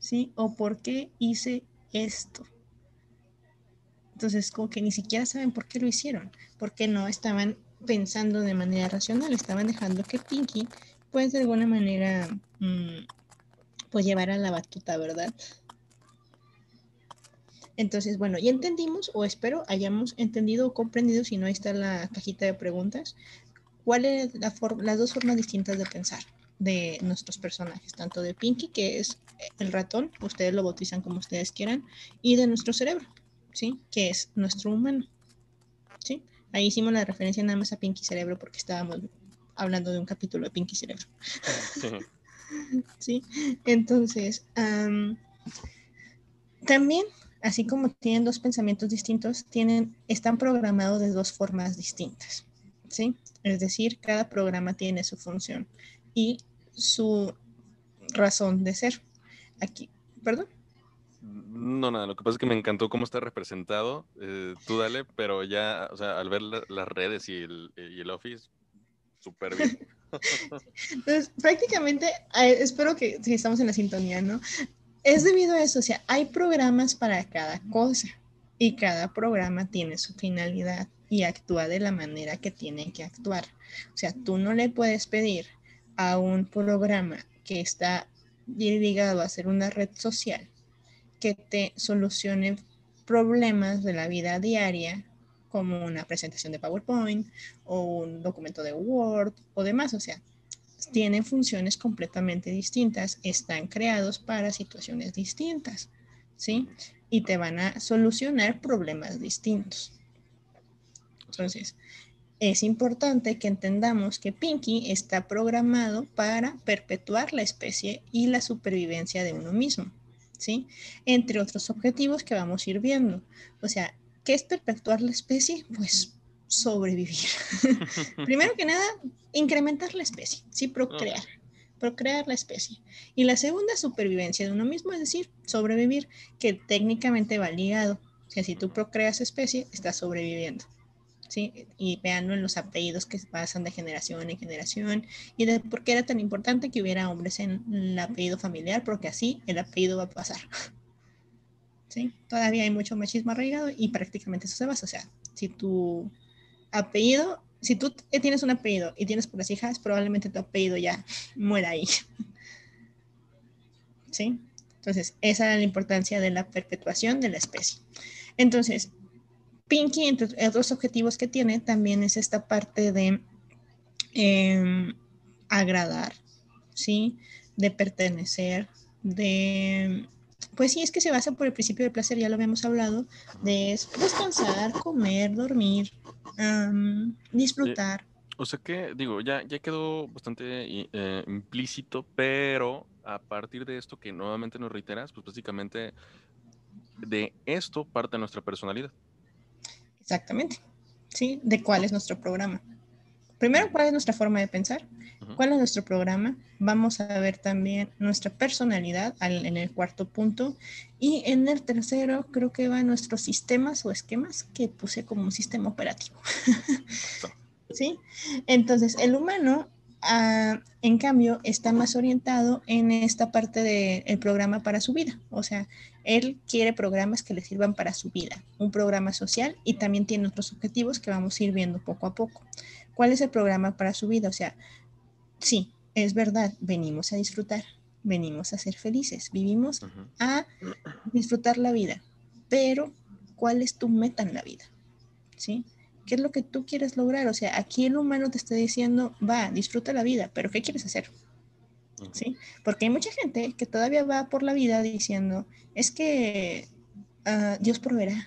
Speaker 2: ¿Sí? ¿O por qué hice esto? Entonces, como que ni siquiera saben por qué lo hicieron, porque no estaban pensando de manera racional, estaban dejando que Pinky, pues de alguna manera, mm, pues llevara la batuta, ¿verdad? Entonces, bueno, ya entendimos, o espero hayamos entendido o comprendido, si no, ahí está la cajita de preguntas, cuáles la las dos formas distintas de pensar de nuestros personajes, tanto de Pinky, que es el ratón, ustedes lo bautizan como ustedes quieran, y de nuestro cerebro, ¿sí? Que es nuestro humano, ¿sí? Ahí hicimos la referencia nada más a Pinky Cerebro porque estábamos hablando de un capítulo de Pinky Cerebro. <laughs> Sí, entonces, también, así como tienen dos pensamientos distintos, tienen, están programados de dos formas distintas, ¿sí? Es decir, cada programa tiene su función y su razón de ser. Aquí, perdón.
Speaker 1: No, nada, lo que pasa es que me encantó cómo está representado. Eh, tú dale, pero ya, o sea, al ver las redes y el, y el Office, súper bien. <laughs> <laughs>
Speaker 2: Entonces, prácticamente, eh, espero que si estamos en la sintonía, ¿no? Es debido a eso, o sea, hay programas para cada cosa y cada programa tiene su finalidad y actúa de la manera que tiene que actuar. O sea, tú no le puedes pedir a un programa que está ligado a hacer una red social que te solucione problemas de la vida diaria, como una presentación de PowerPoint o un documento de Word o demás. O sea, tienen funciones completamente distintas, están creados para situaciones distintas, ¿sí? Y te van a solucionar problemas distintos. Entonces, es importante que entendamos que Pinky está programado para perpetuar la especie y la supervivencia de uno mismo. ¿sí? Entre otros objetivos que vamos a ir viendo. O sea, ¿qué es perpetuar la especie? Pues sobrevivir. <laughs> Primero que nada, incrementar la especie, ¿sí? Procrear. Procrear la especie. Y la segunda, supervivencia de uno mismo, es decir, sobrevivir, que técnicamente va ligado. O sea, si tú procreas especie, estás sobreviviendo. ¿Sí? Y veanlo en los apellidos que pasan de generación en generación y de por qué era tan importante que hubiera hombres en el apellido familiar, porque así el apellido va a pasar. <laughs> ¿Sí? Todavía hay mucho machismo arraigado y prácticamente eso se basa. O sea, si tu apellido, si tú tienes un apellido y tienes puras hijas, probablemente tu apellido ya <laughs> muera ahí. <laughs> ¿Sí? Entonces, esa es la importancia de la perpetuación de la especie. Entonces, Pinky, entre otros objetivos que tiene, también es esta parte de em, agradar, ¿sí? De pertenecer, de... Pues sí, es que se basa por el principio del placer, ya lo habíamos hablado, de descansar, comer, dormir, disfrutar.
Speaker 1: o sea que, digo, ya, ya quedó bastante eh, implícito, pero a partir de esto que nuevamente nos reiteras, pues básicamente de esto parte nuestra personalidad.
Speaker 2: Exactamente. ¿Sí? De cuál es nuestro programa. Primero, cuál es nuestra forma de pensar, cuál es nuestro programa. Vamos a ver también nuestra personalidad en el cuarto punto. Y en el tercero, creo que van nuestros sistemas o esquemas que puse como un sistema operativo. <laughs> ¿Sí? Entonces, el humano Ah, en cambio, está más orientado en esta parte del programa para su vida. O sea, él quiere programas que le sirvan para su vida, un programa social y también tiene otros objetivos que vamos a ir viendo poco a poco. ¿Cuál es el programa para su vida? O sea, sí, es verdad, venimos a disfrutar, venimos a ser felices, vivimos a disfrutar la vida, pero ¿cuál es tu meta en la vida? ¿Sí? ¿Qué es lo que tú quieres lograr? O sea, aquí el humano te está diciendo, va, disfruta la vida, pero ¿qué quieres hacer? ¿Sí? Porque hay mucha gente que todavía va por la vida diciendo, es que ah, Dios proveerá.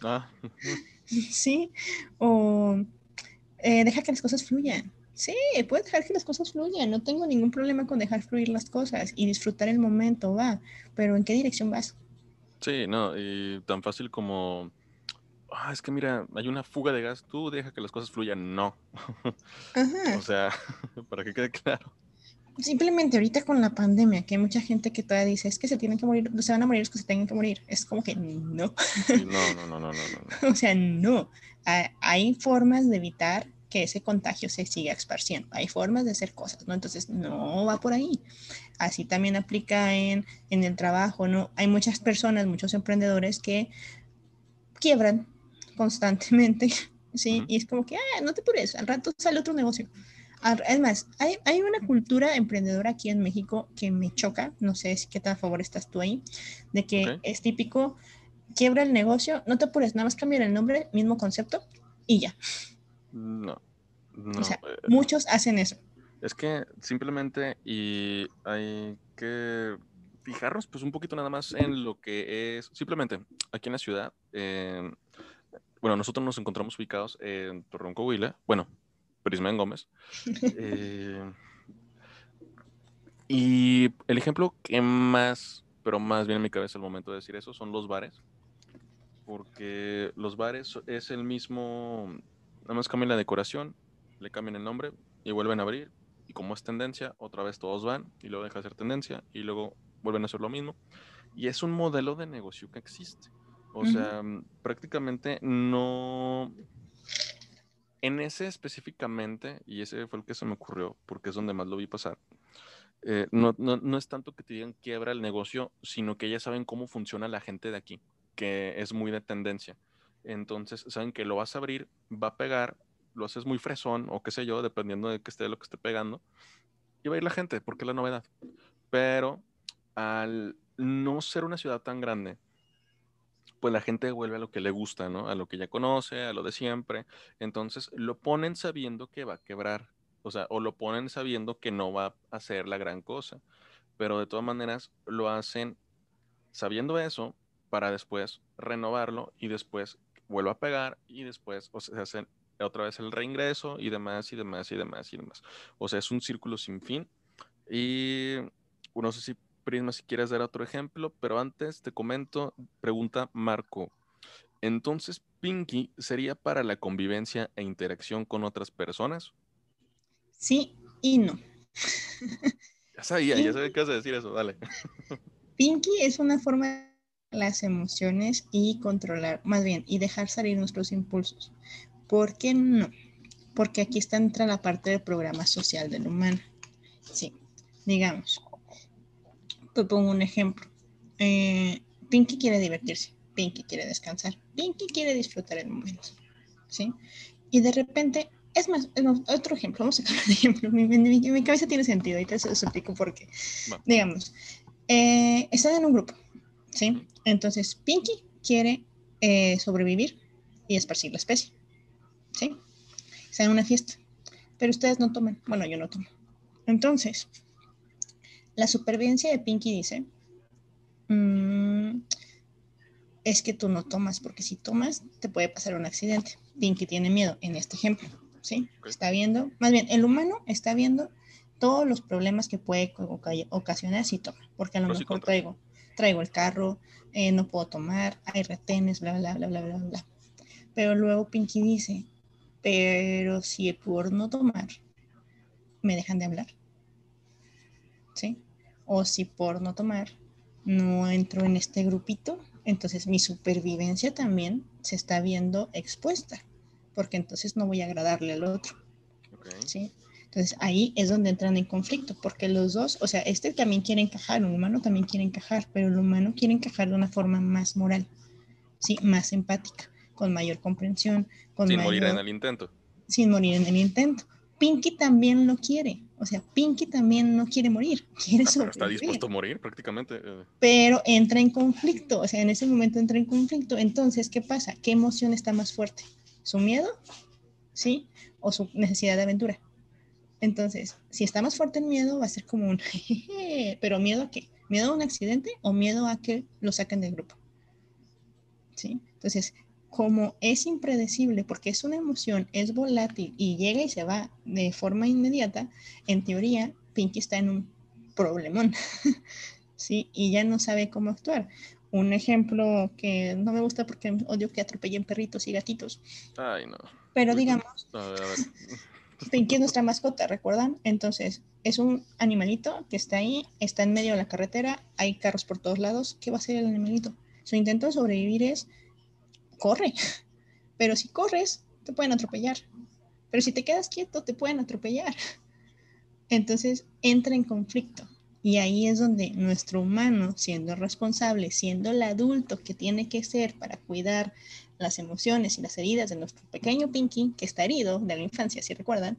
Speaker 2: Ah. <laughs> ¿Sí? O eh, deja que las cosas fluyan. Sí, puedes dejar que las cosas fluyan, no tengo ningún problema con dejar fluir las cosas y disfrutar el momento, va, pero ¿en qué dirección vas?
Speaker 1: Sí, no, y tan fácil como ah, es que mira, hay una fuga de gas, tú deja que las cosas fluyan. No. <laughs> o sea, <laughs> para que quede claro.
Speaker 2: simplemente ahorita con la pandemia, que hay mucha gente que todavía dice, es que se tienen que morir, se van a morir los que se tengan que morir. Es como que no. <laughs>
Speaker 1: No, no, no, no, no. no.
Speaker 2: o sea, no. Hay formas de evitar que ese contagio se siga esparciendo. Hay formas de hacer cosas, ¿no? Entonces, no va por ahí. Así también aplica en, en el trabajo, ¿no? Hay muchas personas, muchos emprendedores que quiebran constantemente, <laughs> ¿sí? Y es como que, ah, no te pures, al rato sale otro negocio. Es más, hay, hay, una cultura emprendedora aquí en México que me choca, no sé si qué tan a favor estás tú ahí, de que es típico, quiebra el negocio, no te apures, nada más cambiar el nombre, mismo concepto y ya.
Speaker 1: No.
Speaker 2: o sea, eh, muchos hacen eso.
Speaker 1: Es que simplemente y hay que fijarnos pues un poquito nada más en lo que es, simplemente aquí en la ciudad, bueno, nosotros nos encontramos ubicados en Torreón, Coahuila, bueno, Prisma en Gómez. Eh, y el ejemplo que más, pero más viene a mi cabeza al momento de decir eso, son los bares. Porque los bares es el mismo Nada más cambian la decoración, le cambian el nombre y vuelven a abrir. Y como es tendencia, otra vez todos van y luego deja de ser tendencia y luego vuelven a hacer lo mismo. Y es un modelo de negocio que existe. O sea, prácticamente no... En ese específicamente, y ese fue el que se me ocurrió, porque es donde más lo vi pasar, eh, no, no, no, es tanto que te digan quiebra el negocio, sino que ya saben cómo funciona la gente de aquí, que es muy de tendencia. Entonces, saben que lo vas a abrir, va a pegar, lo haces muy fresón o qué sé yo, dependiendo de que esté lo que esté pegando. Y va a ir la gente, porque es la novedad. Pero al no ser una ciudad tan grande, pues la gente vuelve a lo que le gusta, ¿no? A lo que ya conoce, a lo de siempre. Entonces lo ponen sabiendo que va a quebrar, o sea, o lo ponen sabiendo que no va a hacer la gran cosa. Pero de todas maneras lo hacen sabiendo eso para después renovarlo y después vuelve a pegar y después o se hace otra vez el reingreso y demás y demás y demás y demás. O sea, es un círculo sin fin. Y no sé si Prisma, si quieres dar otro ejemplo, pero antes te comento, pregunta Marco. Entonces, Pinky sería para la convivencia e interacción con otras personas?
Speaker 2: Sí y no. <laughs>
Speaker 1: Ya sabía, ya sabía que vas a decir eso, dale. <laughs>
Speaker 2: Pinky es una forma las emociones y controlar, más bien, y dejar salir nuestros impulsos. ¿Por qué no? Porque aquí está entra la parte del programa social del humano. Sí, digamos, te pongo un ejemplo. Eh, Pinky quiere divertirse, Pinky quiere descansar, Pinky quiere disfrutar el momento. ¿Sí? Y de repente, es más, otro ejemplo, vamos a sacar un ejemplo. Mi, cabeza tiene sentido, ahorita se explico por qué. Digamos, eh, están en un grupo, ¿sí? Entonces, Pinky quiere eh, sobrevivir y esparcir la especie, ¿sí? Está en una fiesta, pero ustedes no toman. Bueno, yo no tomo. Entonces, la supervivencia de Pinky dice, mm, es que tú no tomas, porque si tomas te puede pasar un accidente. Pinky tiene miedo en este ejemplo, ¿sí? Está viendo, más bien, el humano está viendo todos los problemas que puede ocasionar si toma, porque a lo mejor traigo traigo el carro, eh, no puedo tomar, hay retenes, bla, bla, bla, bla, bla, bla. Pero luego Pinky dice, pero si por no tomar me dejan de hablar, ¿sí? O si por no tomar no entro en este grupito, entonces mi supervivencia también se está viendo expuesta, porque entonces no voy a agradarle al otro, ¿sí? Entonces ahí es donde entran en conflicto, porque los dos, o sea, este también quiere encajar, un humano también quiere encajar, pero el humano quiere encajar de una forma más moral, sí, más empática, con mayor comprensión, con
Speaker 1: sin morir en el intento.
Speaker 2: Sin morir en el intento. Pinky también lo quiere, o sea, Pinky también no quiere morir, <laughs> quiere
Speaker 1: ah, Está dispuesto a morir prácticamente. Eh.
Speaker 2: Pero entra en conflicto, o sea, en ese momento entra en conflicto. Entonces, ¿qué pasa? ¿Qué emoción está más fuerte? ¿Su miedo? ¿Sí? ¿O su necesidad de aventura? Entonces, si está más fuerte el miedo, va a ser como un, <laughs> pero miedo a qué? ¿Miedo a un accidente o miedo a que lo saquen del grupo? ¿Sí? Entonces, como es impredecible, porque es una emoción, es volátil y llega y se va de forma inmediata, en teoría, Pinky está en un problemón, <laughs> ¿sí? Y ya no sabe cómo actuar. Un ejemplo que no me gusta porque odio que atropellen perritos y gatitos.
Speaker 1: Ay, no.
Speaker 2: Pero digamos, <laughs> Pinky es nuestra mascota, ¿recuerdan? Entonces, es un animalito que está ahí, está en medio de la carretera, hay carros por todos lados. ¿Qué va a hacer el animalito? Su intento de sobrevivir es corre. <laughs> Pero si corres, te pueden atropellar. Pero si te quedas quieto, te pueden atropellar. <laughs> Entonces entra en conflicto. Y ahí es donde nuestro humano, siendo responsable, siendo el adulto que tiene que ser para cuidar las emociones y las heridas de nuestro pequeño Pinky, que está herido de la infancia, si recuerdan,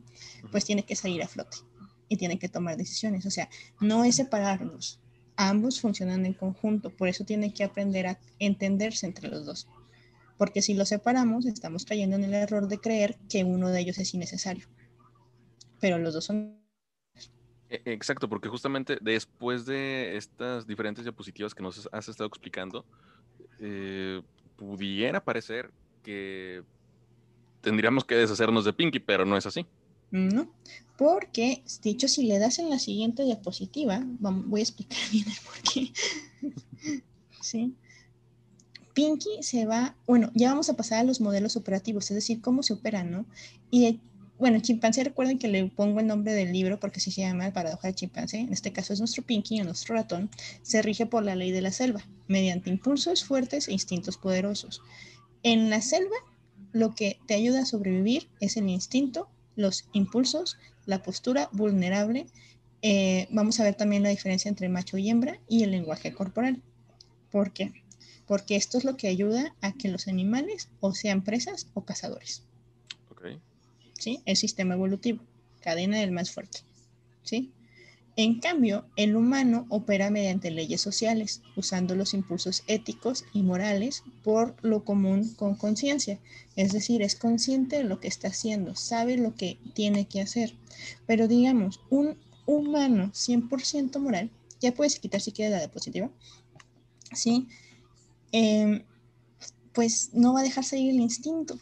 Speaker 2: pues tiene que salir a flote y tiene que tomar decisiones. O sea, no es separarlos, ambos funcionan en conjunto, por eso tiene que aprender a entenderse entre los dos. Porque si los separamos, estamos cayendo en el error de creer que uno de ellos es innecesario. Pero los dos son
Speaker 1: e, Exacto, porque justamente después de estas diferentes diapositivas que nos has estado explicando, eh, pudiera parecer que tendríamos que deshacernos de Pinky, pero no es así.
Speaker 2: No, porque, dicho, si le das en la siguiente diapositiva, voy a explicar bien el por qué. <laughs> sí. Pinky se va, bueno, ya vamos a pasar a los modelos operativos, es decir, cómo se operan, ¿no? Y bueno, chimpancé, recuerden que le pongo el nombre del libro porque así se llama el paradoja del chimpancé. En este caso es nuestro Pinky o nuestro ratón. Se rige por la ley de la selva, mediante impulsos fuertes e instintos poderosos. En la selva, lo que te ayuda a sobrevivir es el instinto, los impulsos, la postura vulnerable. Eh, vamos a ver también la diferencia entre macho y hembra y el lenguaje corporal. ¿Por qué? Porque esto es lo que ayuda a que los animales o sean presas o cazadores. ¿sí? El sistema evolutivo, cadena del más fuerte, ¿sí? En cambio, el humano opera mediante leyes sociales, usando los impulsos éticos y morales por lo común con conciencia. Es decir, es consciente de lo que está haciendo, sabe lo que tiene que hacer. Pero digamos, un humano 100% moral, ya puedes quitar si quieres la diapositiva, ¿sí? Em, pues no va a dejar seguir el instinto,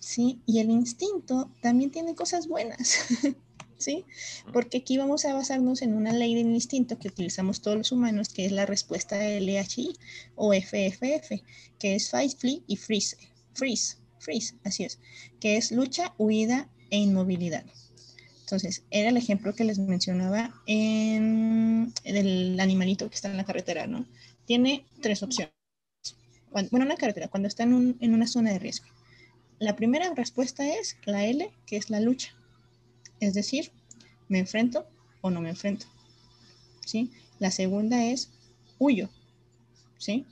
Speaker 2: ¿sí? Y el instinto también tiene cosas buenas, <laughs> ¿sí? Porque aquí vamos a basarnos en una ley del instinto que utilizamos todos los humanos, que es la respuesta de LHI o FFF, que es fight, flee y freeze, freeze, freeze, así es, que es lucha, huida e inmovilidad. Entonces, era el ejemplo que les mencionaba en el animalito que está en la carretera, ¿no? Tiene tres opciones. Bueno, en la carretera, cuando está en, en una zona de riesgo la primera respuesta es la L, que es la lucha. Es decir, me enfrento o no me enfrento. ¿Sí? La segunda es huyo. ¿Sí?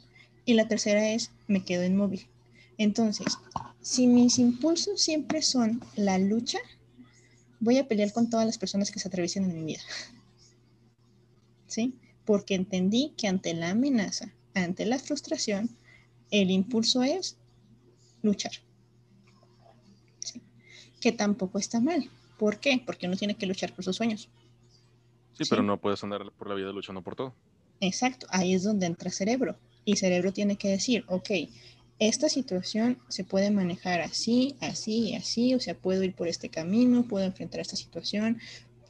Speaker 2: Y la tercera es me quedo inmóvil. Entonces, si mis impulsos siempre son la lucha, voy a pelear con todas las personas que se atraviesen en mi vida. <laughs> ¿Sí? Porque entendí que ante la amenaza, ante la frustración, el impulso es luchar que tampoco está mal. ¿Por qué? Porque uno tiene que luchar por sus sueños.
Speaker 1: Sí, pero no puedes andar por la vida luchando por todo.
Speaker 2: Exacto, ahí es donde entra cerebro. Y cerebro tiene que decir, ok, esta situación se puede manejar así, así y así, o sea, puedo ir por este camino, puedo enfrentar esta situación,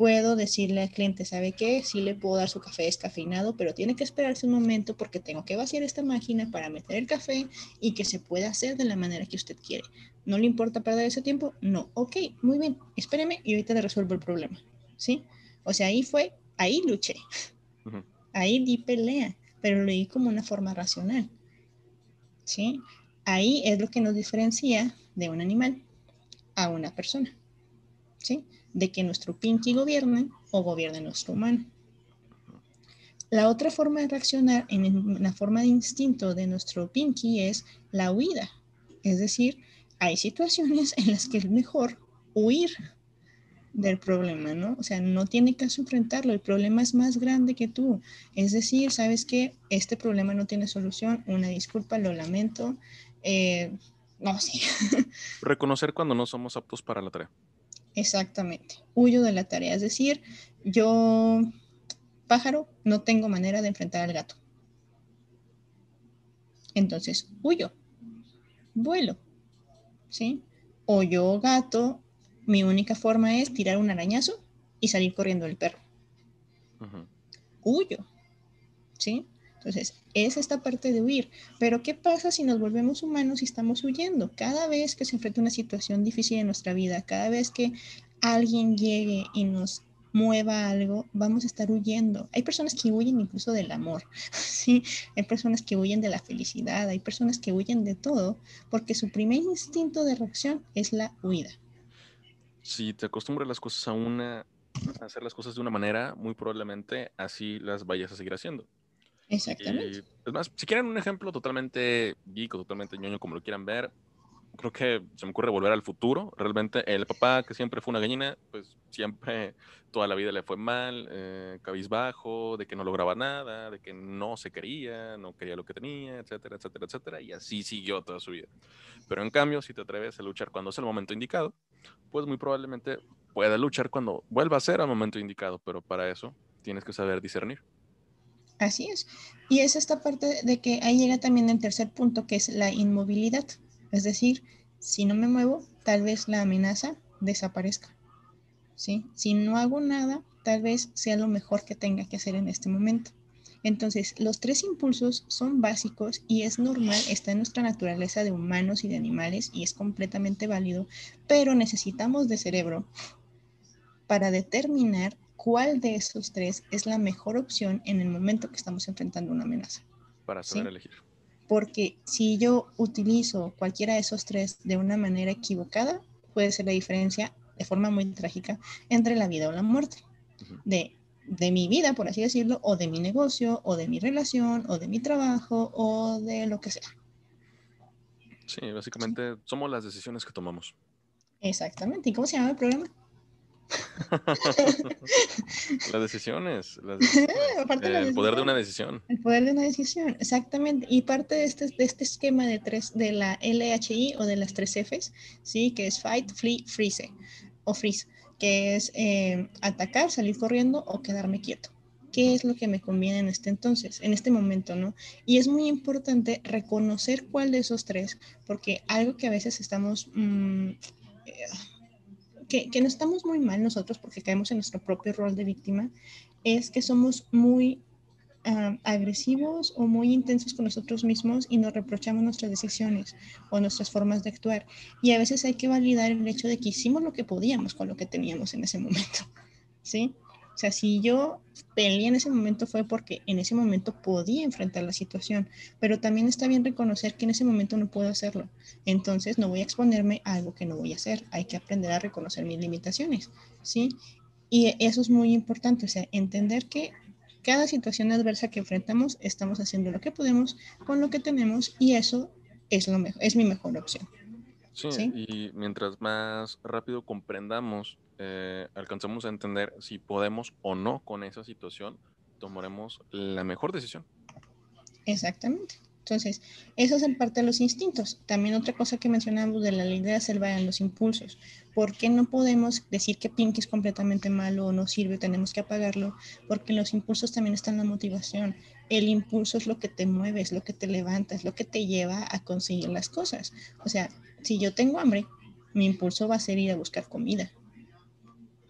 Speaker 2: puedo decirle al cliente, ¿sabe qué? Sí le puedo dar su café descafeinado, pero tiene que esperarse un momento porque tengo que vaciar esta máquina para meter el café y que se pueda hacer de la manera que usted quiere. ¿No le importa perder ese tiempo? No. Ok, muy bien, espéreme y ahorita le resuelvo el problema. ¿Sí? O sea, ahí fue, ahí luché. Ahí di pelea, pero lo di como una forma racional. ¿Sí? Ahí es lo que nos diferencia de un animal a una persona. ¿Sí? De que nuestro pinky gobierne o gobierne nuestro humano. La otra forma de reaccionar en la forma de instinto de nuestro pinky es la huida. Es decir, hay situaciones en las que es mejor huir del problema, ¿no? O sea, no tiene caso enfrentarlo, el problema es más grande que tú. Es decir, sabes que este problema no tiene solución, una disculpa, lo lamento, eh, no sé. <laughs>
Speaker 1: Reconocer cuando no somos aptos para la tarea.
Speaker 2: Exactamente, huyo de la tarea, es decir, yo, pájaro, no tengo manera de enfrentar al gato. Entonces, huyo, vuelo, ¿sí? O yo, gato, mi única forma es tirar un arañazo y salir corriendo del perro. Huyo, ¿sí? Entonces, es esta parte de huir. Pero, ¿qué pasa si nos volvemos humanos y estamos huyendo? Cada vez que se enfrenta una situación difícil en nuestra vida, cada vez que alguien llegue y nos mueva algo, vamos a estar huyendo. Hay personas que huyen incluso del amor, <laughs> ¿sí? Hay personas que huyen de la felicidad, hay personas que huyen de todo, porque su primer instinto de reacción es la huida.
Speaker 1: Si te acostumbras las cosas a una, a hacer las cosas de una manera, muy probablemente así las vayas a seguir haciendo.
Speaker 2: Exactamente.
Speaker 1: es más, si quieren un ejemplo totalmente geek o totalmente ñoño, como lo quieran ver, creo que se me ocurre volver al futuro. Realmente el papá que siempre fue una gallina, pues siempre toda la vida le fue mal, eh, cabizbajo, de que no lograba nada, de que no se quería, no quería lo que tenía, etcétera, etcétera, etcétera. Y así siguió toda su vida. Pero en cambio, si te atreves a luchar cuando es el momento indicado, pues muy probablemente pueda luchar cuando vuelva a ser al momento indicado. Pero para eso tienes que saber discernir.
Speaker 2: Así es. Y es esta parte de que ahí llega también el tercer punto, que es la inmovilidad. Es decir, si no me muevo, tal vez la amenaza desaparezca. ¿sí? Si no hago nada, tal vez sea lo mejor que tenga que hacer en este momento. Entonces, los tres impulsos son básicos y es normal, está en nuestra naturaleza de humanos y de animales y es completamente válido, pero necesitamos de cerebro para determinar cuál de esos tres es la mejor opción en el momento que estamos enfrentando una amenaza.
Speaker 1: Para saber elegir
Speaker 2: porque si yo utilizo cualquiera de esos tres de una manera equivocada, puede ser la diferencia de forma muy trágica entre la vida o la muerte. De, de mi vida, por así decirlo, o de mi negocio, o de mi relación, o de mi trabajo, o de lo que sea.
Speaker 1: Sí, básicamente somos las decisiones que tomamos.
Speaker 2: Exactamente. ¿Y cómo se llama el programa? <laughs>
Speaker 1: las decisiones. el poder de una decisión.
Speaker 2: El poder de una decisión, exactamente. Y parte de este, de este esquema de, tres, de la LHI o de las tres Fs, ¿sí? que es Fight, Flee, Freeze o Freeze, que es eh, atacar, salir corriendo o quedarme quieto. ¿Qué es lo que me conviene en este entonces, en este momento, no? Y es muy importante reconocer cuál de esos tres, porque algo que a veces estamos... Mm, eh, que, no estamos muy mal nosotros porque caemos en nuestro propio rol de víctima, es que somos muy agresivos o muy intensos con nosotros mismos y nos reprochamos nuestras decisiones o nuestras formas de actuar. Y a veces hay que validar el hecho de que hicimos lo que podíamos con lo que teníamos en ese momento, <laughs> ¿sí? O sea, si yo peleé en ese momento fue porque en ese momento podía enfrentar la situación, pero también está bien reconocer que en ese momento no puedo hacerlo. Entonces no voy a exponerme a algo que no voy a hacer. Hay que aprender a reconocer mis limitaciones, ¿sí? Y eso es muy importante, o sea, entender que cada situación adversa que enfrentamos estamos haciendo lo que podemos con lo que tenemos y eso es lo mejor, es mi mejor opción.
Speaker 1: Sí, y mientras más rápido comprendamos, eh, alcanzamos a entender si podemos o no con esa situación, tomaremos la mejor decisión.
Speaker 2: Exactamente. Entonces, eso es en parte de los instintos. También otra cosa que mencionamos de la ley de la selva en los impulsos. ¿Por qué no podemos decir que Pink es completamente malo o no sirve, tenemos que apagarlo? Porque en los impulsos también está la motivación. El impulso es lo que te mueve, es lo que te levanta, es lo que te lleva a conseguir las cosas. O sea, si yo tengo hambre, mi impulso va a ser ir a buscar comida.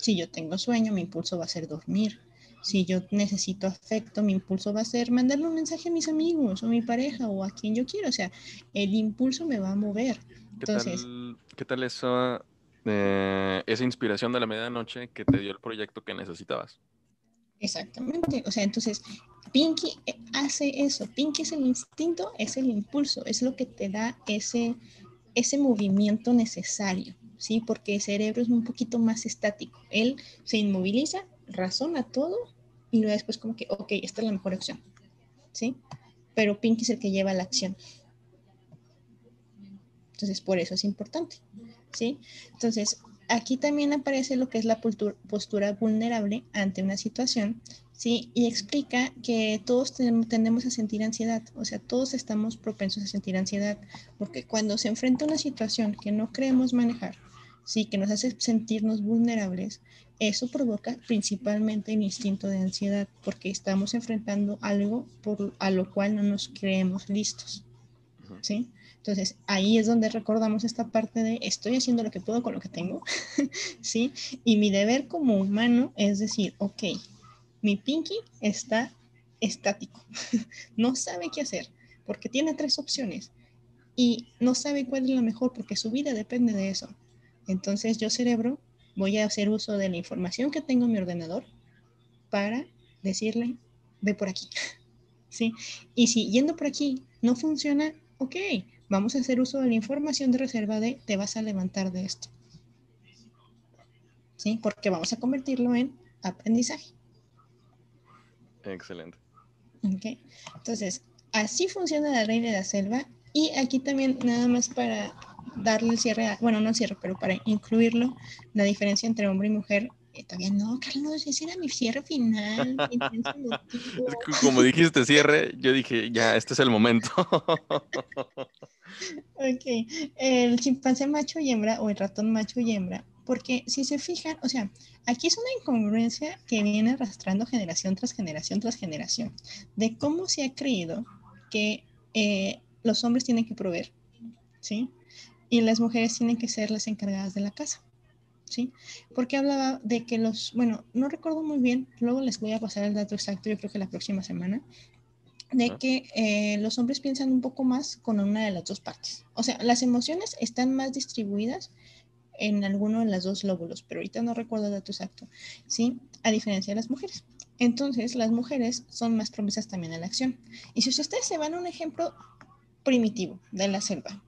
Speaker 2: Si yo tengo sueño, mi impulso va a ser dormir. Si yo necesito afecto, mi impulso va a ser mandarle un mensaje a mis amigos o a mi pareja o a quien yo quiero. O sea, el impulso me va a mover. Entonces,
Speaker 1: ¿qué tal, esa, eh, esa inspiración de la medianoche que te dio el proyecto que necesitabas?
Speaker 2: Exactamente. O sea, entonces, Pinky hace eso. Pinky es el instinto, es el impulso, es lo que te da ese, ese movimiento necesario, ¿sí? Porque el cerebro es un poquito más estático. Él se inmoviliza, razona todo y luego después como que, ok, esta es la mejor acción, ¿sí? Pero Pinky es el que lleva la acción. Entonces, por eso es importante, ¿sí? Entonces, aquí también aparece lo que es la postura vulnerable ante una situación ¿sí? Y explica que todos tendemos a sentir ansiedad, o sea, todos estamos propensos a sentir ansiedad, porque cuando se enfrenta a una situación que no creemos manejar, ¿sí? Que nos hace sentirnos vulnerables, eso provoca principalmente el instinto de ansiedad, porque estamos enfrentando algo por, a lo cual no nos creemos listos, ¿sí? Entonces, ahí es donde recordamos esta parte de estoy haciendo lo que puedo con lo que tengo, <laughs> ¿sí? Y mi deber como humano es decir, ok, mi Pinky está estático, <laughs> no sabe qué hacer porque tiene tres opciones y no sabe cuál es la mejor porque su vida depende de eso. Entonces yo cerebro voy a hacer uso de la información que tengo en mi ordenador para decirle, ve por aquí. <laughs> ¿Sí? Y si yendo por aquí no funciona, ok, vamos a hacer uso de la información de reserva de te vas a levantar de esto. ¿Sí? Porque vamos a convertirlo en aprendizaje.
Speaker 1: Excelente.
Speaker 2: Ok. Entonces, así funciona la ley de la selva. Y aquí también, nada más para darle el cierre, bueno, no cierre, pero para incluirlo, la diferencia entre hombre y mujer. Eh, todavía no, Carlos, ese era mi cierre final. <laughs>
Speaker 1: Como dijiste cierre, yo dije, ya, este es el momento. <laughs>
Speaker 2: ok, el chimpancé macho y hembra o el ratón macho y hembra porque si se fijan, o sea, aquí es una incongruencia que viene arrastrando generación tras generación tras generación, de cómo se ha creído que eh, los hombres tienen que proveer, ¿sí? Y las mujeres tienen que ser las encargadas de la casa, ¿sí? Porque hablaba de que los, bueno, no recuerdo muy bien, luego les voy a pasar el dato exacto, yo creo que la próxima semana, de que eh, los hombres piensan un poco más con una de las dos partes. O sea, las emociones están más distribuidas en alguno de los dos lóbulos, pero ahorita no recuerdo el dato exacto, ¿sí? A diferencia de las mujeres. Entonces, las mujeres son más promesas también a la acción. Y si ustedes se van a un ejemplo primitivo de la selva,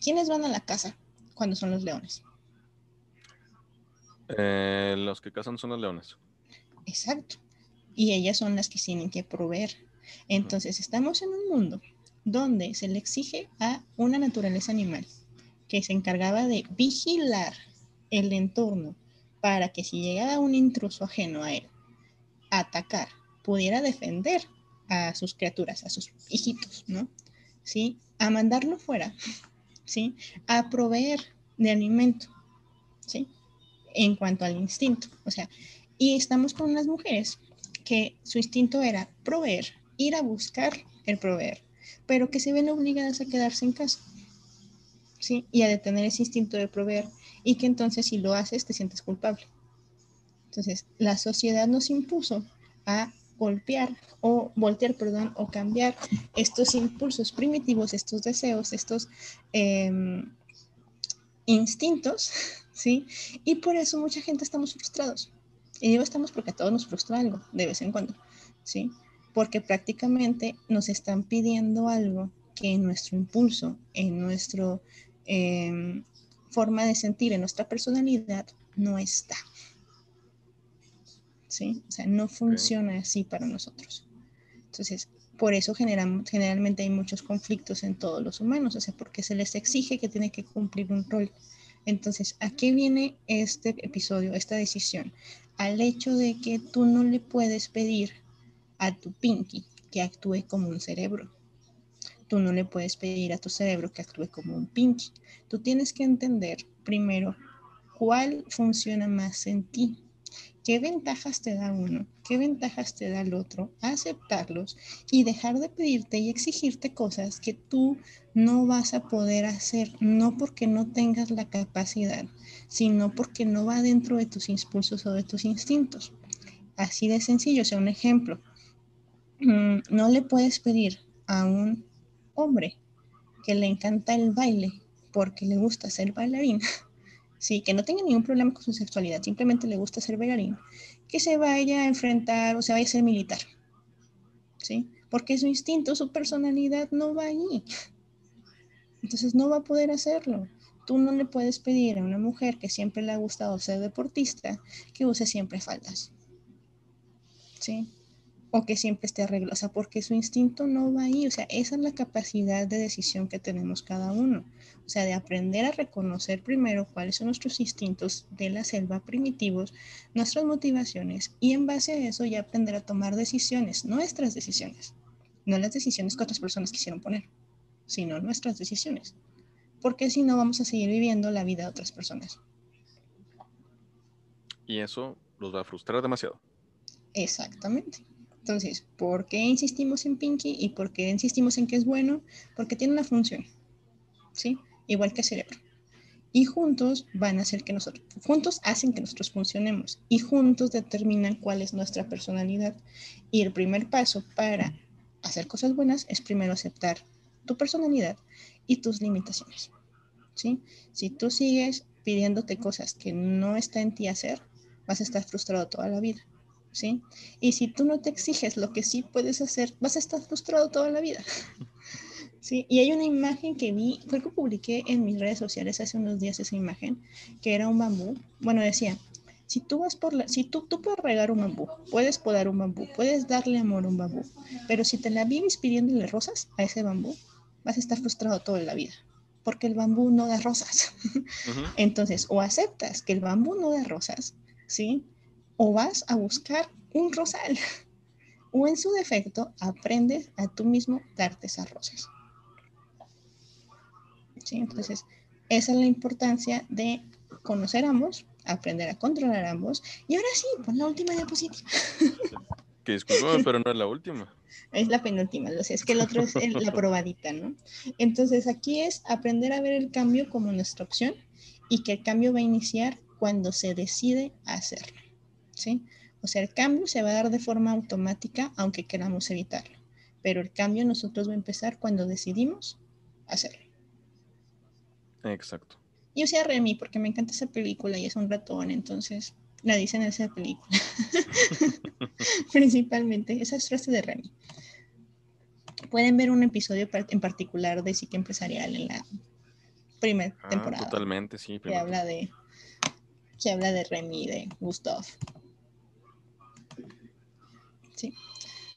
Speaker 2: ¿quiénes van a la casa cuando son los leones?
Speaker 1: Eh, los que cazan son los leones.
Speaker 2: Exacto. Y ellas son las que tienen que proveer. Entonces, estamos en un mundo donde se le exige a una naturaleza animal que se encargaba de vigilar el entorno para que si llegara un intruso ajeno a él a atacar, pudiera defender a sus criaturas, a sus hijitos, ¿no? ¿Sí? A mandarlo fuera, ¿sí? A proveer de alimento, ¿sí? En cuanto al instinto, o sea, y estamos con unas mujeres que su instinto era proveer, ir a buscar el proveer, pero que se ven obligadas a quedarse en casa. ¿sí? Y a detener ese instinto de proveer y que entonces si lo haces te sientes culpable. Entonces, la sociedad nos impuso a golpear o voltear, perdón, o cambiar estos impulsos primitivos, estos deseos, estos em, instintos, <laughs> ¿sí? Y por eso mucha gente estamos frustrados. Y digo estamos porque a todos nos frustra algo de vez en cuando, ¿sí? Porque prácticamente nos están pidiendo algo que en nuestro impulso, en nuestro Em, forma de sentir en nuestra personalidad no está. ¿Sí? O sea, no funciona así para nosotros. Entonces, por eso generalmente hay muchos conflictos en todos los humanos, o sea, porque se les exige que tienen que cumplir un rol. Entonces, ¿a qué viene este episodio, esta decisión? Al hecho de que tú no le puedes pedir a tu Pinky que actúe como un cerebro. Tú no le puedes pedir a tu cerebro que actúe como un pinky. Tú tienes que entender primero cuál funciona más en ti. ¿Qué ventajas te da uno? ¿Qué ventajas te da el otro? Aceptarlos y dejar de pedirte y exigirte cosas que tú no vas a poder hacer, no porque no tengas la capacidad, sino porque no va dentro de tus impulsos o de tus instintos. Así de sencillo, o sea, un ejemplo. Mm, no le puedes pedir a un hombre que le encanta el baile porque le gusta ser bailarín, <laughs> sí, que no tenga ningún problema con su sexualidad, simplemente le gusta ser bailarín, que se vaya a enfrentar o se vaya a ser militar, ¿sí? Porque su instinto, su personalidad no va ahí. Entonces no va a poder hacerlo. Tú no le puedes pedir a una mujer que siempre le ha gustado ser deportista que use siempre faldas. ¿Sí? O que siempre esté arreglado, o sea, porque su instinto no va ahí, o sea, esa es la capacidad de decisión que tenemos cada uno, o sea, de aprender a reconocer primero cuáles son nuestros instintos de la selva primitivos, nuestras motivaciones y en base a eso ya aprender a tomar decisiones, nuestras decisiones, no las decisiones que otras personas quisieron poner, sino nuestras decisiones, porque si no vamos a seguir viviendo la vida de otras personas.
Speaker 1: Y eso los va a frustrar demasiado.
Speaker 2: Exactamente. Entonces, ¿por qué insistimos en Pinky y por qué insistimos en que es bueno? Porque tiene una función, ¿sí? Igual que cerebro. Y juntos van a hacer que nosotros, juntos hacen que nosotros funcionemos y juntos determinan cuál es nuestra personalidad. Y el primer paso para hacer cosas buenas es primero aceptar tu personalidad y tus limitaciones, ¿sí? Si tú sigues pidiéndote cosas que no está en ti hacer, vas a estar frustrado toda la vida. ¿Sí? Y si tú no te exiges lo que sí puedes hacer, vas a estar frustrado toda la vida. <laughs> Sí, y hay una imagen que vi, fue que publiqué en mis redes sociales hace unos días esa imagen, que era un bambú. Bueno, decía, si tú vas por la, si tú, tú puedes regar un bambú, puedes podar un bambú, puedes darle amor a un bambú, pero si te la vives pidiéndole rosas a ese bambú, vas a estar frustrado toda la vida, porque el bambú no da rosas. <laughs> Entonces, o aceptas que el bambú no da rosas, ¿sí? O vas a buscar un rosal, o en su defecto, aprendes a tú mismo darte esas rosas. Entonces, esa es la importancia de conocer ambos, aprender a controlar ambos. Y ahora sí, pon la última diapositiva. <laughs>
Speaker 1: Que disculpame, pero no es la última.
Speaker 2: Es la penúltima, o sea, es que el otro es la probadita, ¿no? Entonces, aquí es aprender a ver el cambio como nuestra opción y que el cambio va a iniciar cuando se decide hacerlo, ¿sí? O sea, el cambio se va a dar de forma automática, aunque queramos evitarlo. Pero el cambio nosotros va a empezar cuando decidimos hacerlo.
Speaker 1: Exacto.
Speaker 2: Yo sea Remy porque me encanta esa película y es un ratón, entonces la dicen en esa película. <laughs> Principalmente, esa es frase de Remy. Pueden ver un episodio en particular de Psique Empresarial en la primera ah, temporada.
Speaker 1: Totalmente, sí.
Speaker 2: Que habla de que habla de Remy, de Gustav. Sí.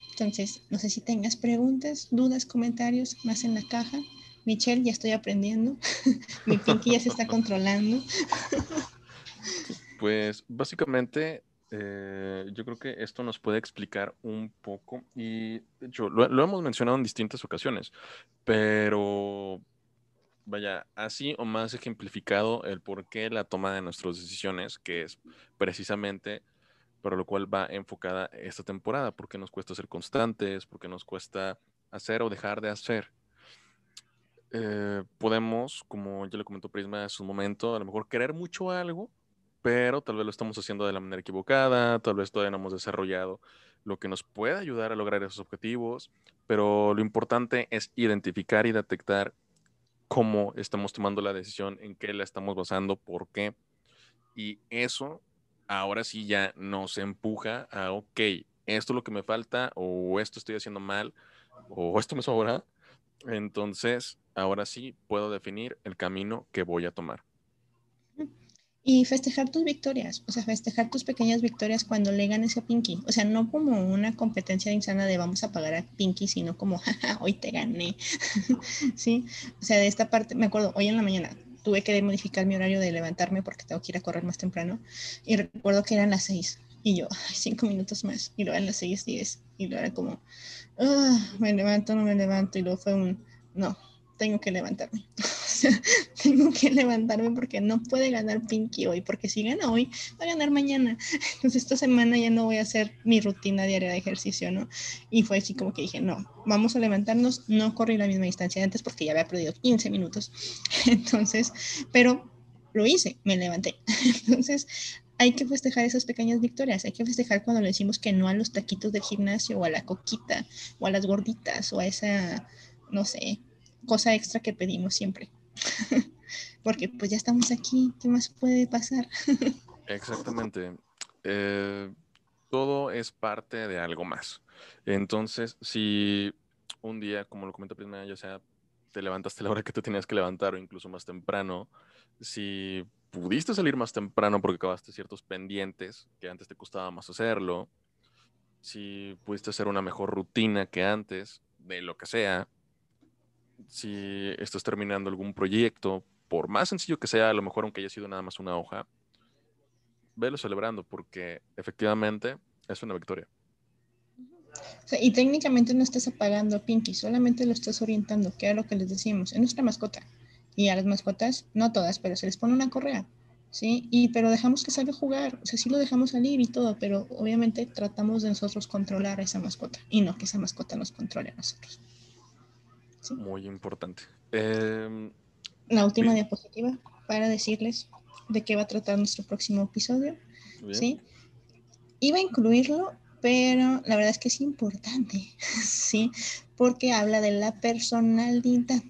Speaker 2: Entonces, no sé si tengas preguntas, dudas, comentarios más en la caja. Michelle, ya estoy aprendiendo. <laughs> Mi pinky ya se está controlando.
Speaker 1: pues básicamente eh, yo creo que esto nos puede explicar un poco y de hecho lo, hemos mencionado en distintas ocasiones, pero vaya, así o más ejemplificado el por qué la toma de nuestras decisiones, que es precisamente para lo cual va enfocada esta temporada, porque nos cuesta ser constantes, porque nos cuesta hacer o dejar de hacer. Eh, podemos, como ya le comentó Prisma en su momento, a lo mejor querer mucho algo, pero tal vez lo estamos haciendo de la manera equivocada, tal vez todavía no hemos desarrollado lo que nos puede ayudar a lograr esos objetivos, pero lo importante es identificar y detectar cómo estamos tomando la decisión, en qué la estamos basando, por qué. Y eso ahora sí ya nos empuja a, ok, esto es lo que me falta, o esto estoy haciendo mal, o esto me sobra. Entonces, ahora sí puedo definir el camino que voy a tomar.
Speaker 2: Y festejar tus victorias, o sea, festejar tus pequeñas victorias cuando le ganes a Pinky. O sea, no como una competencia insana de vamos a pagar a Pinky, sino como, jaja, hoy te gané. <laughs> sí, o sea, de esta parte, me acuerdo, hoy en la mañana tuve que modificar mi horario de levantarme porque tengo que ir a correr más temprano. Y recuerdo que eran las seis. Y yo, cinco minutos más. Y luego eran las seis, diez. Y luego era como, ah, me levanto, no me levanto. Y luego fue un, no, tengo que levantarme. <laughs> tengo que levantarme porque no puede ganar Pinky hoy, porque si gana hoy, va a ganar mañana. <laughs> Entonces esta semana ya no voy a hacer mi rutina diaria de ejercicio, ¿no? Y fue así como que dije, no, vamos a levantarnos, no corrí la misma distancia antes porque ya había perdido 15 minutos. <laughs> Entonces, pero lo hice, me levanté. Entonces, hay que festejar esas pequeñas victorias, hay que festejar cuando le decimos que no a los taquitos del gimnasio o a la coquita o a las gorditas o a esa, no sé, cosa extra que pedimos siempre. <laughs> Porque pues ya estamos aquí, ¿qué más puede pasar? <laughs>
Speaker 1: Exactamente. Eh, todo es parte de algo más. Entonces, si un día, como lo comentó primero, ya sea te levantaste <laughs> la hora que te tenías que levantar o incluso más temprano, si pudiste salir más temprano porque acabaste ciertos pendientes que antes te costaba más hacerlo, si pudiste hacer una mejor rutina que antes, de lo que sea, si estás terminando algún proyecto, por más sencillo que sea, a lo mejor aunque haya sido nada más una hoja, velo celebrando porque efectivamente es una victoria.
Speaker 2: y técnicamente no estás apagando a Pinky, solamente lo estás orientando, que era lo que les decimos, es nuestra mascota. Y a las mascotas, no todas, pero se les pone una correa, ¿sí? Y pero dejamos que salga a jugar, o sea, sí lo dejamos salir y todo, pero obviamente tratamos de nosotros controlar a esa mascota y no que esa mascota nos controle a nosotros.
Speaker 1: Muy importante. Em,
Speaker 2: la última diapositiva para decirles de qué va a tratar nuestro próximo episodio. ¿sí? Iba a incluirlo, pero la verdad es que es importante, <laughs> ¿sí? Porque habla de la personalidad.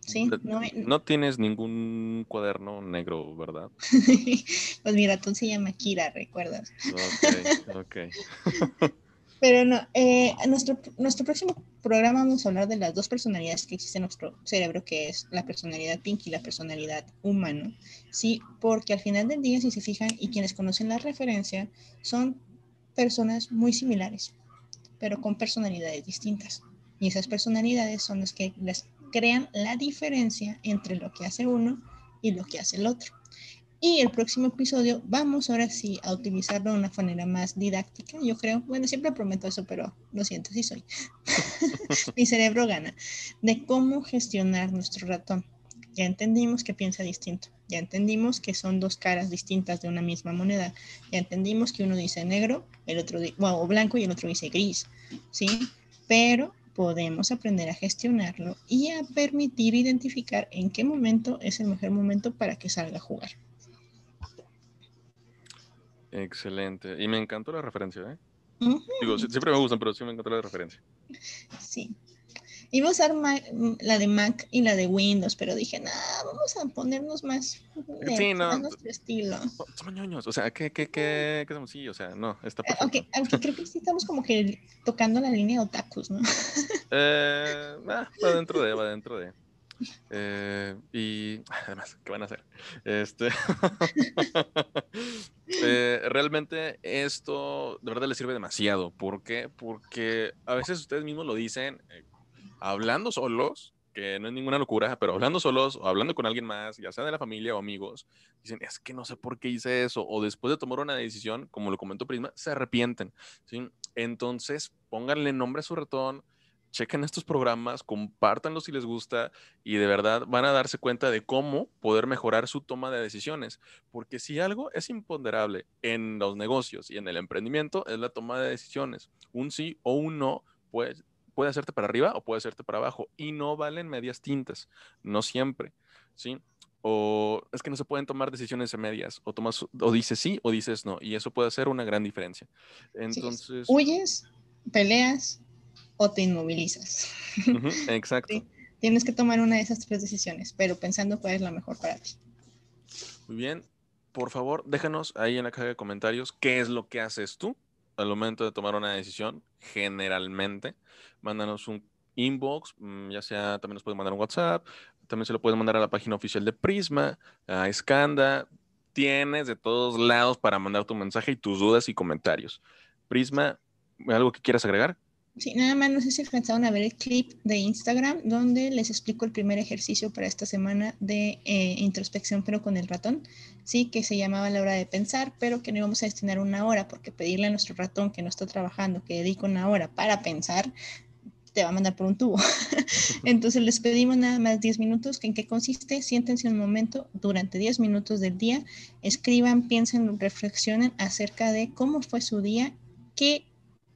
Speaker 2: Sí,
Speaker 1: no, tienes ningún cuaderno negro, ¿verdad? <laughs>
Speaker 2: pues mi ratón se llama Kira, ¿recuerdas?
Speaker 1: Ok, ok. <laughs>
Speaker 2: Pero no, eh, nuestro, nuestro próximo programa vamos a hablar de las dos personalidades que existen en nuestro cerebro, que es la personalidad pink y la personalidad humano. Sí, porque al final del día, si se fijan, y quienes conocen la referencia, son personas muy similares, pero con personalidades distintas. Y esas personalidades son las que les crean la diferencia entre lo que hace uno y lo que hace el otro. Y el próximo episodio vamos ahora sí a utilizarlo de una manera más didáctica, yo creo. Bueno, siempre prometo eso, pero lo siento, sí soy. <laughs> Mi cerebro gana. De cómo gestionar nuestro ratón. Ya entendimos que piensa distinto. Ya entendimos que son dos caras distintas de una misma moneda. Ya entendimos que uno dice negro, el otro o blanco y el otro dice gris. ¿Sí? Pero podemos aprender a gestionarlo y a permitir identificar en qué momento es el mejor momento para que salga a jugar.
Speaker 1: Excelente. Y me encantó la referencia, ¿eh? Digo, siempre me gustan, pero sí me encantó la referencia.
Speaker 2: Sí. Iba a usar la de Mac y la de Windows, pero dije, no, vamos a ponernos más
Speaker 1: sí, no, nuestro estilo. Somos ñoños, o sea, ¿qué, qué, qué, qué Sí, o sea, no, está
Speaker 2: perfecto. Aunque, aunque creo que sí estamos como que tocando la línea de otakus, ¿no? <laughs>
Speaker 1: eh, va dentro de, va dentro de. Eh, y <laughs> además, ¿qué van a hacer? Este, <laughs> eh, realmente esto de verdad les sirve demasiado. ¿Por qué? Porque a veces ustedes mismos lo dicen eh, hablando solos, que no es ninguna locura, pero hablando solos o hablando con alguien más, ya sea de la familia o amigos, dicen, es que no sé por qué hice eso, o después de tomar una decisión, como lo comentó Prisma, se arrepienten. ¿sí? Entonces, pónganle nombre a su ratón, chequen estos programas, compártanlos si les gusta y de verdad van a darse cuenta de cómo poder mejorar su toma de decisiones. Porque si algo es imponderable en los negocios y en el emprendimiento es la toma de decisiones. Un sí o un no puede, puede hacerte para arriba o puede hacerte para abajo y no valen medias tintas, no siempre. ¿sí? o es que no se pueden tomar decisiones en medias, o tomas, o dices sí o dices no, y eso puede hacer una gran diferencia. Entonces.
Speaker 2: huyes, peleas, o te inmovilizas. <laughs>
Speaker 1: exacto.
Speaker 2: Tienes que tomar una de esas tres decisiones, pero pensando cuál es la mejor para ti.
Speaker 1: Muy bien. Por favor, déjanos ahí en la caja de comentarios qué es lo que haces tú al momento de tomar una decisión, generalmente. Mándanos un inbox, mm, ya sea, también nos puedes mandar un WhatsApp, también se lo puedes mandar a la página oficial de Prisma, a Scanda. Tienes de todos lados para mandar tu mensaje y tus dudas y comentarios. Prisma, ¿algo que quieras agregar?
Speaker 2: Sí, nada más no sé si alcanzaron a ver el clip de Instagram donde les explico el primer ejercicio para esta semana de eh, introspección pero con el ratón, sí, que se llamaba la hora de pensar, pero que no íbamos a destinar una hora porque pedirle a nuestro ratón que no está trabajando que dedique una hora para pensar te va a mandar por un tubo. <laughs> Entonces les pedimos nada más 10 minutos, ¿en qué consiste? Siéntense un momento durante 10 minutos del día, escriban, piensen, reflexionen acerca de cómo fue su día, qué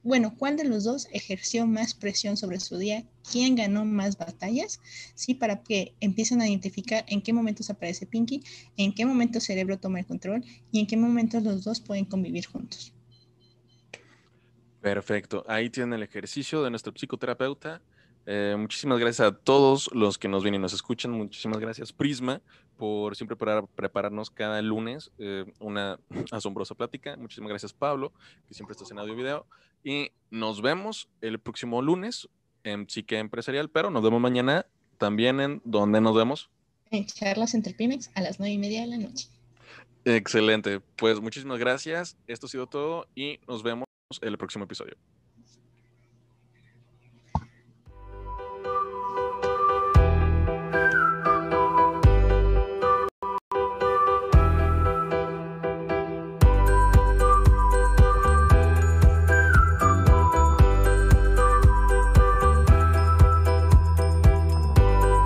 Speaker 2: bueno, ¿cuál de los dos ejerció más presión sobre su día? ¿Quién ganó más batallas? Sí, para que empiecen a identificar en qué momentos aparece Pinky, en qué momento el cerebro toma el control y en qué momentos los dos pueden convivir juntos.
Speaker 1: Perfecto. Ahí tienen el ejercicio de nuestro psicoterapeuta. Eh, muchísimas gracias a todos los que nos vienen y nos escuchan. Muchísimas gracias, Prisma, por siempre prepararnos cada lunes eh, una <clears throat> asombrosa plática. Muchísimas gracias, Pablo, que siempre estás en audio y video. Y nos vemos el próximo lunes en Psique Empresarial, pero nos vemos mañana también en donde nos vemos.
Speaker 2: En charlas entre Pymex a las nueve y media de la noche.
Speaker 1: Excelente. Pues muchísimas gracias. Esto ha sido todo y nos vemos en el próximo episodio.